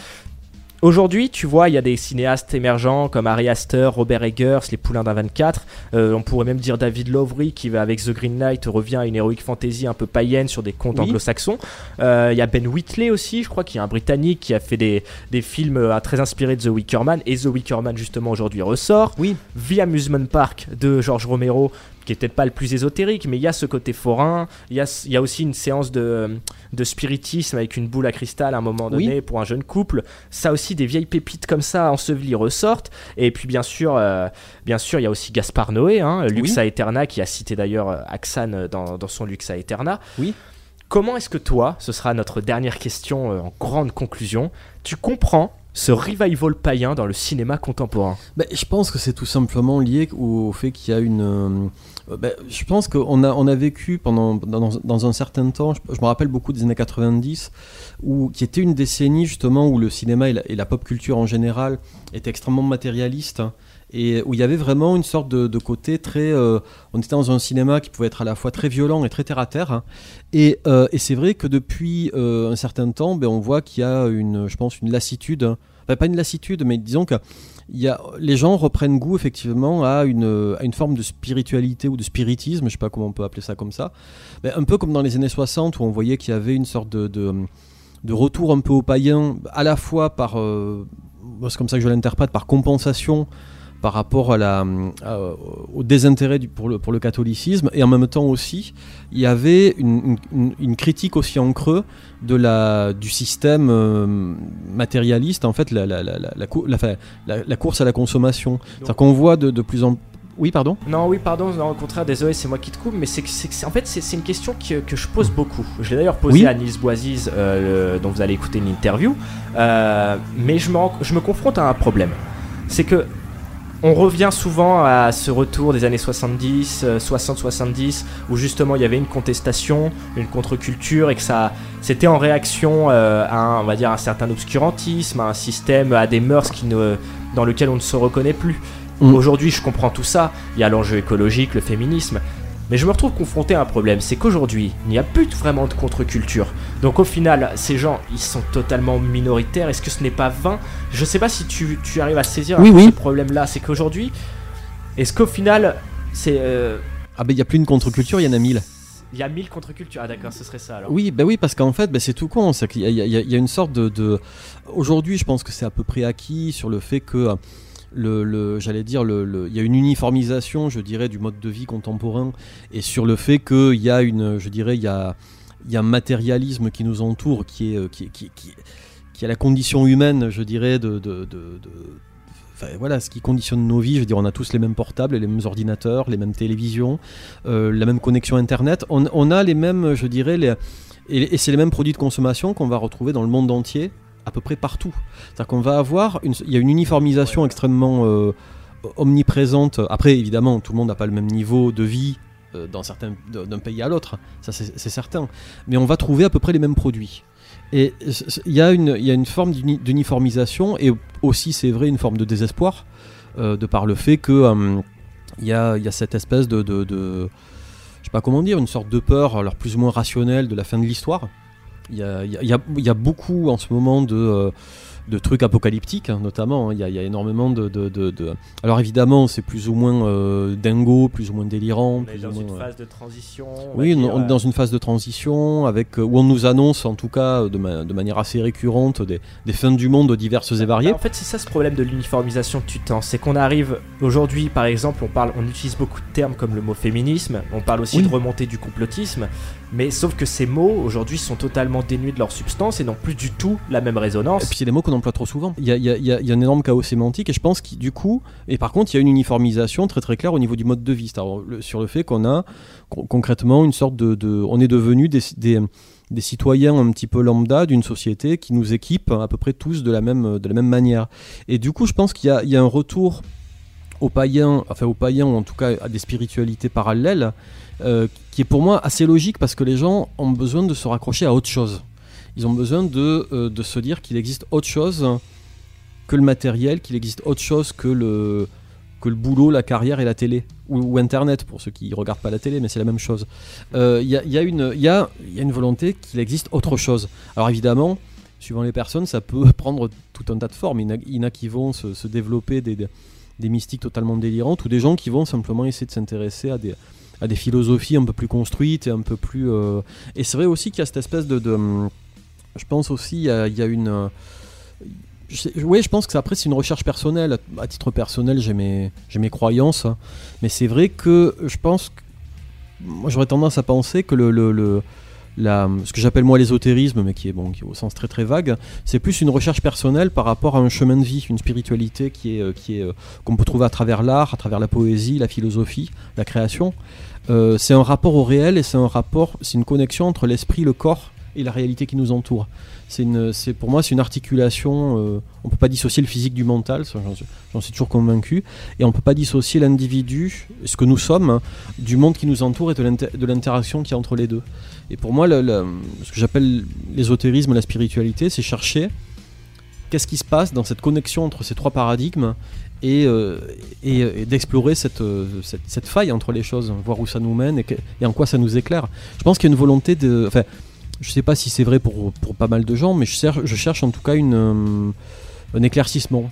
Aujourd'hui, tu vois, il y a des cinéastes émergents comme Ari Aster, Robert Eggers, Les Poulains d'un 24. Euh, on pourrait même dire David Lowery qui va avec The Green Knight revient à une heroic fantasy un peu païenne sur des contes Oui. anglo-saxons. Euh, Il y a Ben Whitley aussi, je crois, qui est un Britannique qui a fait des, des films euh, très inspirés de The Wicker Man. Et The Wicker Man, justement, aujourd'hui ressort. Oui. The Amusement Park de George Romero, qui est peut-être pas le plus ésotérique, mais il y a ce côté forain. Il y a, il y a aussi une séance de, de spiritisme avec une boule à cristal à un moment donné Oui. pour un jeune couple. Ça aussi, des vieilles pépites comme ça ensevelies ressortent. Et puis, bien sûr, euh, bien sûr, il y a aussi Gaspard Noé, hein, Luxa Eterna, qui a cité d'ailleurs euh, Axan euh, dans, dans son Luxa Eterna. Oui. Comment est-ce que toi, ce sera notre dernière question euh, en grande conclusion, tu comprends ce revival païen dans le cinéma contemporain Ben, je pense que c'est tout simplement lié au, fait qu'il y a une. euh, ben, je pense qu'on a, on a vécu pendant dans, un certain temps. Je, me rappelle beaucoup des années 90, où qui était une décennie justement où le cinéma et la, et la pop culture en général étaient extrêmement matérialistes. hein, et où il y avait vraiment une sorte de, côté très. euh, on était dans un cinéma qui pouvait être à la fois très violent et très terre à terre. hein. Et, euh, et c'est vrai que depuis euh, un certain temps, ben, on voit qu'il y a une, je pense, une lassitude. hein. Enfin, pas une lassitude, mais disons que y a, les gens reprennent goût effectivement à une, à une forme de spiritualité ou de spiritisme, je sais pas comment on peut appeler ça comme ça. Ben, un peu comme dans les années 60 où on voyait qu'il y avait une sorte de, de, de retour un peu au païen, à la fois par, c'est comme ça que je l'interprète, par compensation par rapport à la, à- au désintérêt du- pour, le, pour le catholicisme, et en même temps aussi, il y avait une, une- une critique aussi en creux de la, du système euh, matérialiste, en fait, la, course à la consommation. C'est-à-dire qu'on voit de, de plus en Oui, pardon? Non, oui, pardon, non, au contraire, désolé, c'est moi qui te coupe, mais c'est en fait, c'est une question que, que je pose beaucoup. Je l'ai d'ailleurs posée Oui. à Nils Boisiz, euh, dont vous allez écouter une interview, euh, mais je me, je me confronte à un problème. C'est que on revient souvent à ce retour des années 70, euh, 60-70, où justement il y avait une contestation, une contre-culture, et que ça, c'était en réaction euh, à, un, on va dire, un certain obscurantisme, à un système, à des mœurs qui ne, dans lequel on ne se reconnaît plus. Mm. Aujourd'hui, je comprends tout ça. Il y a l'enjeu écologique, le féminisme. Mais je me retrouve confronté à un problème, c'est qu'aujourd'hui, il n'y a plus vraiment de contre-culture. Donc au final, ces gens, ils sont totalement minoritaires. Est-ce que ce n'est pas vain? Je sais pas si tu, tu arrives à saisir Oui, oui. ce problème-là. C'est qu'aujourd'hui, est-ce qu'au final, c'est... euh, Ah ben il n'y a plus une contre-culture, il y en a mille. Il y a mille contre-cultures. Ah d'accord, ce serait ça alors. Oui, bah oui, parce qu'en fait, bah, c'est tout con. C'est qu'il y, a- y y une sorte de. de- Aujourd'hui, je pense que c'est à peu près acquis sur le fait que. Le, j'allais dire, il y a une uniformisation, je dirais, du mode de vie contemporain, et sur le fait qu'il y a une, je dirais, il y a, y a un matérialisme qui nous entoure, qui est, euh, qui, qui, qui, qui est la condition humaine, je dirais, de, de, de- voilà, ce qui conditionne nos vies, je veux on a tous les mêmes portables, les mêmes ordinateurs, les mêmes télévisions, euh, la même connexion Internet. On, a les mêmes, je dirais, les, et c'est les mêmes produits de consommation qu'on va retrouver dans le monde entier, à peu près partout. C'est-à-dire qu'on va avoir, une, il y a une uniformisation extrêmement euh, omniprésente. Après, évidemment, tout le monde n'a pas le même niveau de vie euh, dans certains, d'un pays à l'autre, ça c'est c'est certain. Mais on va trouver à peu près les mêmes produits. Et il y, a une- y a une forme d'uni- d'uniformisation et aussi, c'est vrai, une forme de désespoir euh, de par le fait que il y, y a cette espèce de, de, de- je sais pas comment dire, une sorte de peur, alors plus ou moins rationnelle, de la fin de l'histoire. Il y a, il y a- il y a- il y a beaucoup en ce moment de, euh, de trucs apocalyptiques, hein, notamment. hein. Il y, a, il y a énormément de, de- de- de- Alors évidemment, c'est plus ou moins euh, dingo, plus ou moins délirant. On est dans une phase de transition. on oui, on est euh, dans une phase de transition avec, où on nous annonce, en tout cas de, ma- de manière assez récurrente, des, des fins du monde diverses et variées. En fait, c'est ça ce problème de l'uniformisation que tu tends. C'est qu'on arrive aujourd'hui, par exemple, on parle, on utilise beaucoup de termes comme le mot féminisme. On parle aussi Oui. de remontée du complotisme. Mais sauf que ces mots aujourd'hui sont totalement dénués de leur substance et n'ont plus du tout la même résonance. Et puis c'est des mots qu'on emploie trop souvent. Il y a, un énorme chaos sémantique et je pense que du coup, et par contre, il y a une uniformisation très très claire au niveau du mode de vie, le- sur le fait qu'on a con- concrètement une sorte de, on est devenu des, citoyens un petit peu lambda d'une société qui nous équipe à peu près tous de la même, de la même manière. Et du coup, je pense qu'il y y a un retour aux païens, enfin aux païens ou en tout cas à des spiritualités parallèles, euh, qui est pour moi assez logique parce que les gens ont besoin de se raccrocher à autre chose. Ils ont besoin de, euh, se dire qu'il existe autre chose que le matériel, qu'il existe autre chose que le, boulot, la carrière et la télé. Ou, Internet, pour ceux qui ne regardent pas la télé, mais c'est la même chose. Il y, a, une- volonté qu'il existe autre chose. Alors évidemment, suivant les personnes, ça peut (laughs) prendre tout un tas de formes. Il y en a, qui vont se, développer des mystiques totalement délirantes ou des gens qui vont simplement essayer de s'intéresser à des, à des philosophies un peu plus construites et un peu plus. euh, Et c'est vrai aussi qu'il y a cette espèce de. je pense aussi il y a, une. euh, Oui, je pense que ça, après c'est une recherche personnelle. À- titre personnel, j'ai mes, j'ai mes croyances, hein. mais c'est vrai que je pense moi j'aurais tendance à penser que le- ce que j'appelle moi l'ésotérisme, mais qui est bon, qui au sens très très vague, c'est plus une recherche personnelle par rapport à un chemin de vie, une spiritualité qui est, euh, qui est euh, qu'on peut trouver à travers l'art, à travers la poésie, la philosophie, la création. Euh, c'est un rapport au réel et c'est un rapport, c'est une connexion entre l'esprit, le corps et la réalité qui nous entoure. C'est pour moi c'est une articulation. euh, on peut pas dissocier le physique du mental, j'en suis- toujours convaincu, et on peut pas dissocier l'individu, ce que nous sommes, du monde qui nous entoure et de l'inter- de l'interaction qu'il y a entre les deux. Et pour moi, ce que j'appelle l'ésotérisme, la spiritualité, c'est chercher qu'est-ce qui se passe dans cette connexion entre ces trois paradigmes et, euh, d'explorer cette, euh, cette, faille entre les choses, voir où ça nous mène et, en quoi ça nous éclaire. Je pense qu'il y a une volonté de... je sais pas si c'est vrai pour, pour pas mal de gens, mais je cherche, je cherche en tout cas une, euh, un éclaircissement.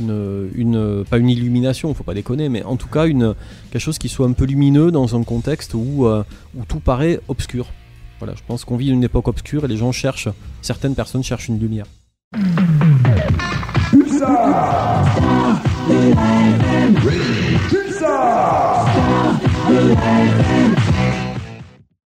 Une, une, pas une illumination, faut pas déconner, mais en tout cas une, quelque chose qui soit un peu lumineux dans un contexte où, euh, où tout paraît obscur. Voilà, je pense qu'on vit une époque obscure et les gens cherchent, certaines personnes cherchent une lumière.